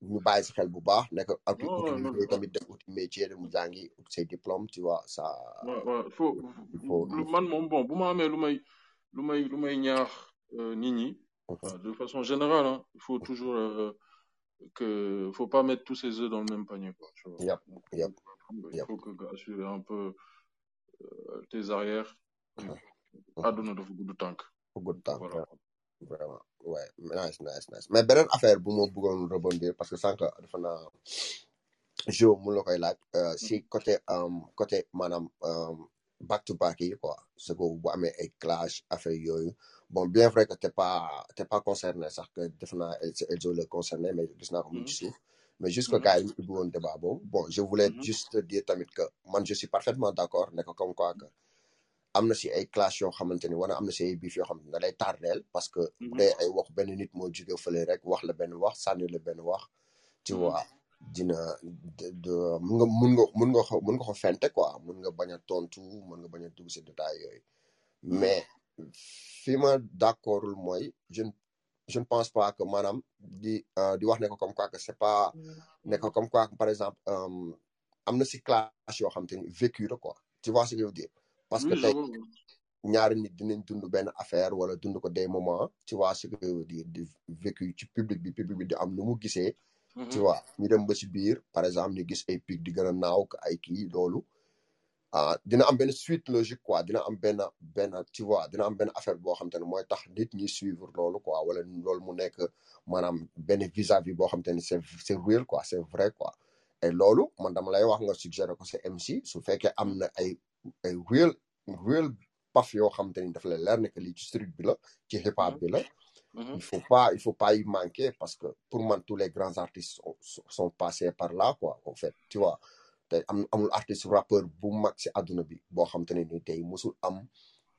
ñu bàyyi si xel bu baax nekk ak uti tamit def uti métier mu jàngi say diplôme tu vois ça faut man moom bon bu ma amee lu may lu may lu may ñaax euh, nit ñi Mhm. bah, de façon générale hein, il faut toujours euh, que faut pas mettre tous ses œufs dans le même panier quoi tu vois. Yep yep il faut que assurer un peu euh, tes arrières. Àdduna dafa gudd tànk good temps voilà. vraiment. Ouais nice nice nice. Mais beneen affaire bu ma bëggoon rebondir parce que sànq dafa naa jo mu la koy laaj euh, si côté um, côté maanaam um, back to back yi quoi. C'est que bu amee ay clash affaire yooyu. Bon bien vrai que t'es pas t'es pas concerné sax que def naa Elzo le concerné mais gis naa ko mu ci suuf. Mais juste que Mhm. gars yi ñu ubbi woon débat boobu. Bon je voulais juste dire tamit que man je suis parfaitement d'accord ne ko comme quoi que am na si ay clash yoo xamante ni wala am na si ay biif yoo xamante ni da lay tardeel parce que bu Mhm. dee ay wax benn nit moo jóge fële rek wax la benn wax sànni la benn wax tu Mhm. vois dina mun nga mun nga mun nga ko mun nga ko fente quoi mun nga bañ a tontu mun nga bañ a dugg si détail yooyu Mhm. mais fi ma d'accordul mooy je je ne pense pas que maanaam di euh, di wax ne ko comme quoi que c'est pas ne ko comme quoi par exemple euh, am na si clash yoo xamante ni vécu la quoi tu vois ce que je veux dire? Parce que tey ñaari nit dinañ dund benn affaire wala dund ko des moments tu vois ce que dire di vécu ci public bi public bi di am nu mu gisee tu Mhm. vois. Ñu dem ba ci biir par exemple ñu gis ay pic di gën a naaw ko ay kii loolu ah dina am benn suite logique quoi. Dina am benn benn tu vois dina am benn affaire boo xam te ne mooy tax nit ñi suivre loolu quoi wala loolu mu nekk maanaam benn vis-à-vis boo xam te ne c'est c'est real quoi c'est vrai quoi. Et loolu man dama lay wax nga suggéré ko sa MC su fekkee am na ay ay real real paf yoo xam te ni dafa la leer ne que lii ci street bi la ci hip hop bi la. Mhm. il faut pas il faut pas y manquer parce que pour moi tous les grands artistes sont, sont passés par là quoi en fait tu vois. Tey am amul artiste rappeur bu mag si àdduna bi boo xam te ne ni tey musul am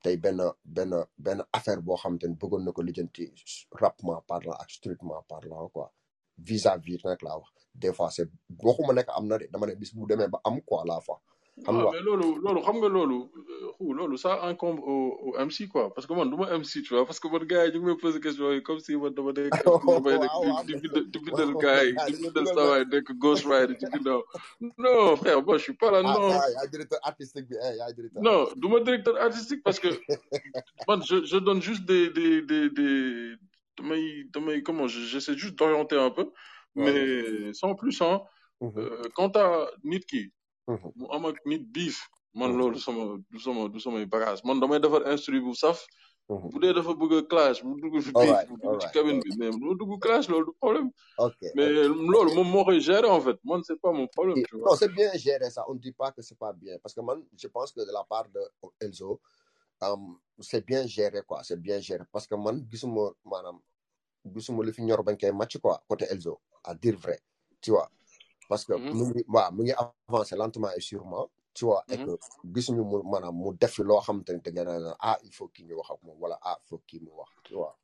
tey benn benn benn affaire boo xam te ne bëggoon na ko lijjanti rapement parlant ak streetement parlant quoi. Vis-à-vis nag laa wax. Des fois c'est waxuma nekk am na de dama ne bis bu demee ba am quoi la fois xam ah nga mais loolu loolu xam nga loolu euh, xu loolu ça incombe au au MC quoi. Parce que man du ma MC tu vois parce que man gars yi ñu ngi may poser question yi comme si man dama nekk damay nekk di waaw di bindal gars yi di nga bindal dugal saa na waay nekk ghost rider ci ginnaaw. Non frère moi je suis pas là ah non ah yaay directeur artistique bi yaay directeur non du ma directeur artistique parce que man je je donne juste des des des des damay damay comment je j'essaie juste d'orienter un peu mais sans plus hein. Mhm, euh, quant à nit ki mu am ak nit biif. Man mhm, loolu sama du sama du samay bagage. Man damay defar instru bu saf. Mhm. bu dee dafa bëgg a clash bu dugg fi dugg ci cabine bi. mais lu dugg clash loolu du problème. Mais loolu moom moo koy gérer en fait. Man c'est pas mon problème tu non vois c'est bien géré ça. On ne dit pas que c'est pas bien. Parce que man je pense que de la part de Elzo c'est bien géré quoi. C'est bien géré. Parce que man gisuma maanaam gisuma lu fi ñor bañ koy match quoi côté Elzo à dire vrai tu vois parce que Mhm, mu ngi waaw mu ngi avancer lentement et sûrement tu vois et mhm. que gisuñu mu maanaam mu def fi loo xam te ne te gën a ah il faut kii ñu wax ak moom wala ah il faut kii mu wax tu vois.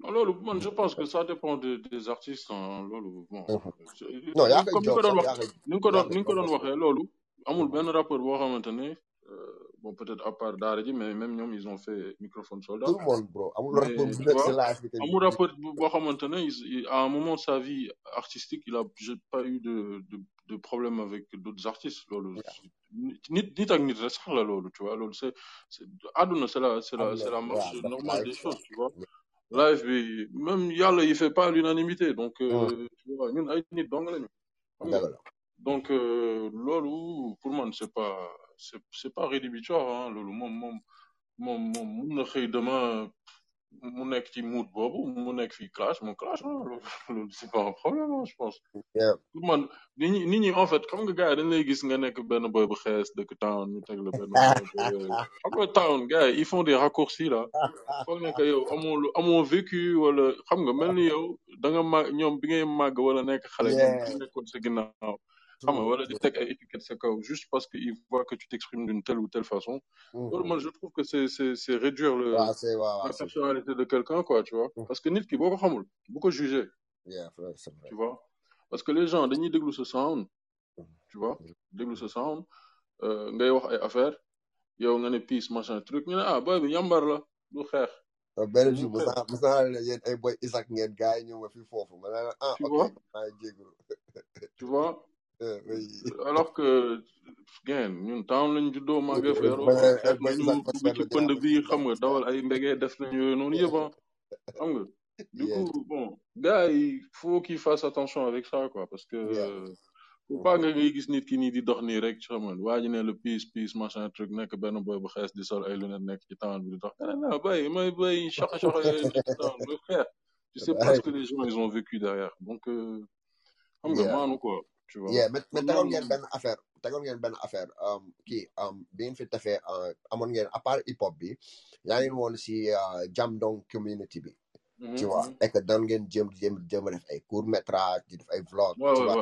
non loolu man je pense que ça dépend des des artistes hein, loolu bon Mhm. c'est- non yaa ni koy comme ni nga ko doon wax ni nga ko doon ni nga ko doon waxee loolu amul benn rappeur boo xamante ne euh, bon peut-être à part Daara J mais même ñoom ils ont fait microphone soldat. Tout le monde bro. Amul rapport bu nekk amul rapport boo xamante ne à un moment de sa vie artistique il a j'ai pas eu de de de problème avec d'autres artistes. Loolu nit nit ak nit rek sax la loolu tu vois. Loolu c'est c'est àdduna c'est la c'est la am na c'est la marche normale des choses tu vois. Live bi même yàlla il fait pas l'unanimité donc euh, tu vois ñun ay nit dong lañu. Xam nga dëgg la. Donc loolu pour man c'est pas c'est pas rédhibitoire hein. Loolu moom moom moom moom mun na xëy demain mu nekk ci mood boobu mu nekk fii clash mu clash ah loolu loolu c'est pas un problème hein, je pense. Pour man nit ñi nit ñi en fait xam nga gars yi dañ lay gis nga nekk benn boy bu xees dëkk town ñu teg la benn boy bu xam nga town gars yi ils font des raccourcis là. Foog ne que yow amoo lu amoo vécu wala xam nga mel ni yow da nga màgg ñoom bi ngay màgg wala nekk xale ñoom yeah dañ nekkoon sa ginnaaw di true teg ay étiquettes sa kaw juste parce que ils voient que tu t'exprimes d'une telle ou telle façon. Mhm. man je trouve que c'est c'est c'est réduire le waaw la personnalité de quelqu'un quoi tu vois. Mhm. parce que boo ko xamul bu ko juger yeah vrai, tu vois. Parce que les gens dañuy déglu sa sound Mhm. tu vois. Déglu sa sound euh, ngay wax ay affaire yow nga ne peace machin truc ñu ne ah boy bi yambar la du xeex. Benn du jour mos xeex. naa mos naa leen ne yéen ay boy Isaac ngeen gars yi ñëw ma fi foofu ma ne la ah ok vois. maa ngi jégalu. Tu vois alors que gain ñun lañ juddoo màggee fa yaroo ma fa ne xeex boy nañu Isaac dugg expert ci la pënd dinaa ko bi si xam nga dawal ay mbégee def nañ yooyu noonu yëpp ah xam nga du coup bon gars yi faut qu'ils fassent attention avec ça quoi parce que faut pas nga ngay gis nit ki nii di dox nii rek ci xam nga waa ji ne le peace peace machin truc nekk benn boy bu xees di sol ay lunettes nekk ci bi di dox nga ne non bay may yooyu nekk ci tu sais pas ce que les gens ils ont vécu derrière donc euh, xam nga maanu quoi tu vois yeah mais mais tegoon ngeen benn affaire tegoon ngeen benn affaire um, kii um, bi ngeen fi tefee uh, amoon ngeen à part hip hop bi yaa ngi woon si uh, Jamdong community bi Mhm, tu vois mhm. et que doon ngeen jéem jéem jéem a def ay court métrage di def ay vlog tu vois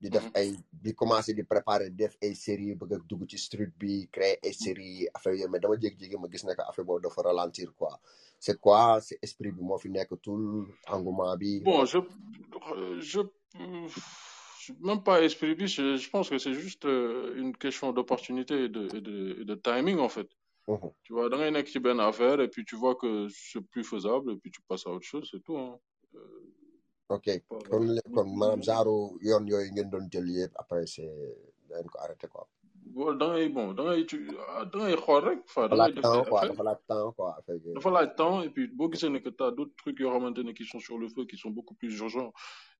di def Mhm. ay di commencé di préparer def ay série bëgg a dugg ci street bi créer ay série affaire yooyu mais dama jékki-jékki ma gis ne que affaire boobu dafa ralentir quoi. C'est quoi c'est esprit bi moo fi nekk tout engouement bi Bon, je, je- même pas esprit bis, je, je pense que c'est juste euh, une question d'opportunité et de, et de, et de timing en fait. Mhm. Tu vois, dans une qui une affaire et puis tu vois que c'est plus faisable et puis tu passes à autre chose, c'est tout. Hein. Euh, ok après c'est ko arrêté quoi dans les, bon, tu, ah, dans les xool rek, dans laaj les def dafa laaj temps quoi affaire dafa laaj temps et puis boo gisee ne que t'as d'autres trucs yoo xamante ne qui sont sur le feu, qui sont beaucoup plus urgents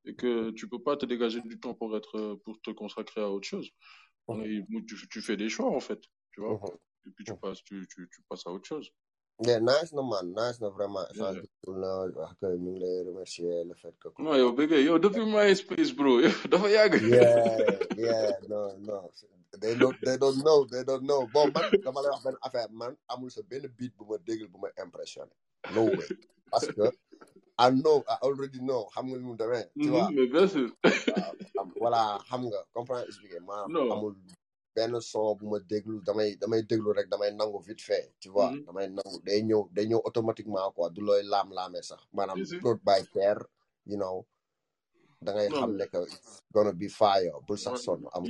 et que tu peux pas te dégager du temps pour être, pour te consacrer à autre chose. Mhm. tu, tu fais des choix en fait, tu vois, Mhm. et puis tu Mhm. passes, tu, tu, tu passes à autre chose. Mais nice na man nice na vraiment Yeah. échange bi cool na wax que ñu ngi lay remercier le fait que Non, yow bëgg yow depuis MySpace bro dafa yàgg. yeah yeah no no they don't they don't know they don't know bon man dama lay wax benn affaire man amul sa benn beat bu ma déglu bu ma impressionné no way parce que I know I already know xam nga ni mu demee tu vois Mhm, mais bien sûr. waaw xam- voilà xam nga comprendre expliquer maanaam Non. amul benn son bu ma déglu damay damay déglu rek damay nangu vite fait tu vois. Mhm. damay nangu day ñëw day ñëw automatiquement quoi du looy laam-laamee sax. Maanaam Si baay by care you know. Da ngay xam ne que gonna be fire bul sax sonn am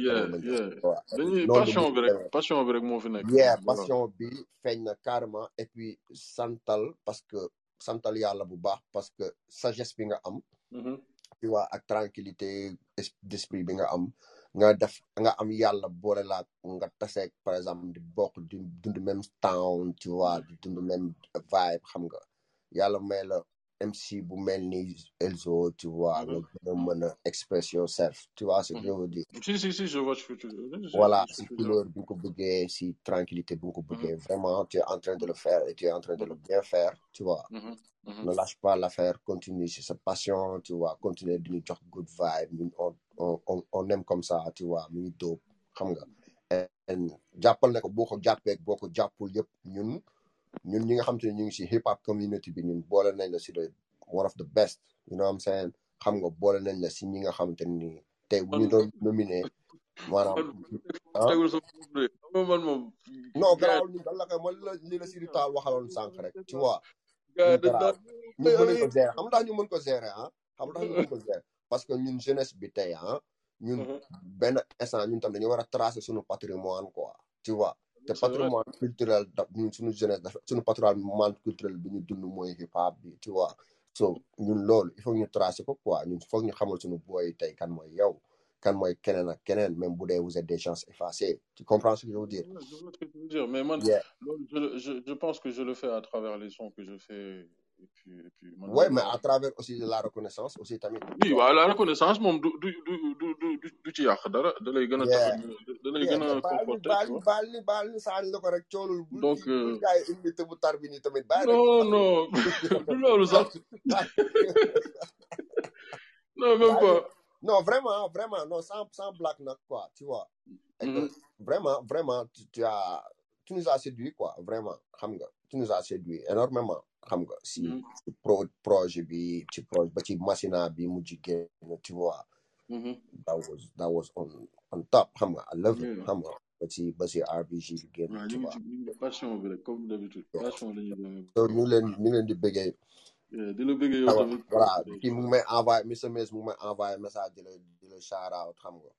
dañuy passion bi rek passion bi rek moo fi nekk. Yeah passion bi feeñ na carrément et puis santal parce que santal yàlla bu baax parce que sagesse bi nga am Mhm. tu vois ak tranquillité es- d'esprit bi nga am nga def nga am yàlla boole la nga taseeg par exemple di bokk di dund même town tu vois di dund même vibe xam nga yàlla may la MC bu mel ni Elzo tu vois nga Mhm. gën a mën a express yourself tu vois ce que je veux dire Si si si je vois ce que tu veux dire. Voilà si couleur bi nga ko bëggee si tranquillité bi nga ko bëggee vraiment tu es en train de le faire et tu es en train de le bien faire tu vois Mhm. Mhm. ne lâche pas l'affaire continue c'est sa passion tu vois continue di ñu jox good vibe ñun on on on on aime comme ça tu vois mu ngi dóob xam nga. And jàppal ne ko boo ko jàppee ak boo ko jàppul yëpp ñun ñun ñi nga xam te ne ñu ngi si hip hop community bi ñun boole nañ la si the one of the best you know what I'm saying? Xam nga boole nañ la si ñi nga xam te ni tey bu ñu doon nominé maanaam man ah? tegul sa bopp de. Xam nga man moom non garaawul ñun dañ la koy man li la si taal waxaloon sànq rek tu vois. Gars ñun dañ garaaw daan ñun mën ko gérer xam tax ñu mën ko gérer ah? Xam tax ñu mën ko gérer parce que ñun jeunesse bi tey ah ñun Mhm. benn instant ñun tam dañu war a tracer suñu patrimoine quoi tu vois. Te patrimoine culturel da ñun suñu jeunesse dafa suñu patrimoine culturel bi ñu dund mooy hip hop bi tu vois. So ñun loolu il faut ñu tracer ko quoi. Ñun foog ñu xamal suñu booy tey kan mooy yow kan mooy keneen ak keneen même bu dee vous êtes des gens effacés. Tu comprends ce que je veux dire? Je veux dire mais man loolu je, je pense que je le fais à travers les sons que je fais et puis et puis man ouais mais laa à travers aussi la reconnaissance aussi tamit. Oui waaw la reconnaissance moom du du du du du ci yàq dara da lay gën a da lay gën a baal conforter baal vois. baal ni baal ni saan la ko rek coolul. Donc bul euh, jaay indi te bu tar bi nii tamit rek. non non du loolu sax. Non même pas. non vraiment vraiment non sans sans blague nag quoi tu vois. Mhm. vraiment vraiment tu, tu as tu nous as séduit quoi vraiment xam nga tu nous as séduit énormément xam nga si Mhm. pro projet bi ci projet ba ci machina bi mu jigéen tu vois. Mhm. that was that was on on top xam nga I love it xam nga ba ci ba ci RBG bi génn tu vois. ci ñu ngi passion bi rek comme d'habitude passion la ñuy demee. Ñu ngi leen ñu ngi leen di bëggee. Di la bëggee yow tamit. voilà kii mu ngi may envoyé Mr Miss mu ngi may envoyé message di la di la shout out xam nga.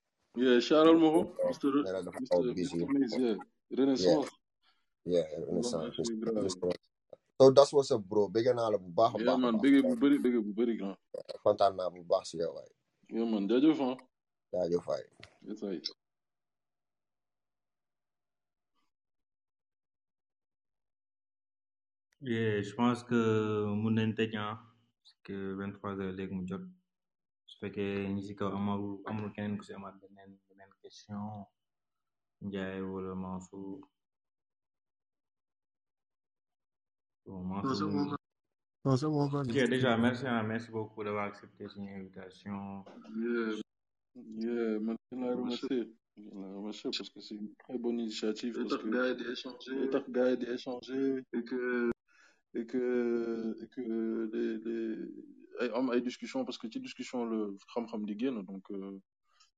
Yeah. Renaissance. Yeah grave so that's what's up bro. Bëgg naa la bu baax a yeah baax man bu bëri bëggee bu bëri grand. Kontaan naa bu baax si yow waay. Yeah man jaajëf ah jaajëf waay. Yes ay Yeah, je pense que mun nañ tëj ah parce que 23 heures léegi mu jot. Su fekkee ñi si kaw amul amul keneen ku si amaat beneen beneen question Ndiaye wala Mansour. Bon Non, Mansour c'est mu bon, déjà merci ah merci beaucoup d'avoir accepté suñu invitation. Yeah yeah man je la remercier. je la remercier parce que c'est une très bonne initiative day parce que gars di échanger. et que et que et que les les ay am ay discussion parce que ci discussion le xam-xam di génn donc euh,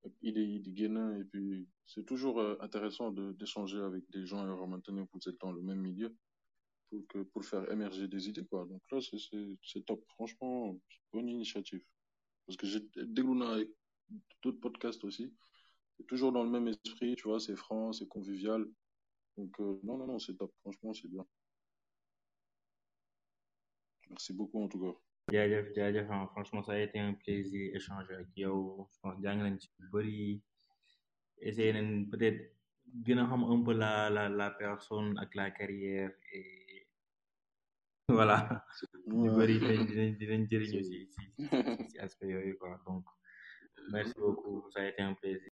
ak idée yi di génn et puis c'est toujours euh, intéressant de d'échanger avec des gens yoo xamante ne vous êtes dans le même milieu pour que faire émerger des idées quoi. Donc là c'est top. Franchement bonne initiative. Parce que j'ai naa ay d'autres podcasts aussi. C'est toujours dans le même esprit tu vois c'est franc c'est convivial. Donc euh, non non non c'est top. Franchement c'est bien. Merci beaucoup en tout cas. Ah franchement ça a été un plaisir échanger ak yow. Je pense jàng nañ peut-être gën a un peu la la la personne ak la carrière et voilà ñu bëri dinañ dinañ jëriñu si si si aspect yooyu quoi donc merci beaucoup ça a été un plaisir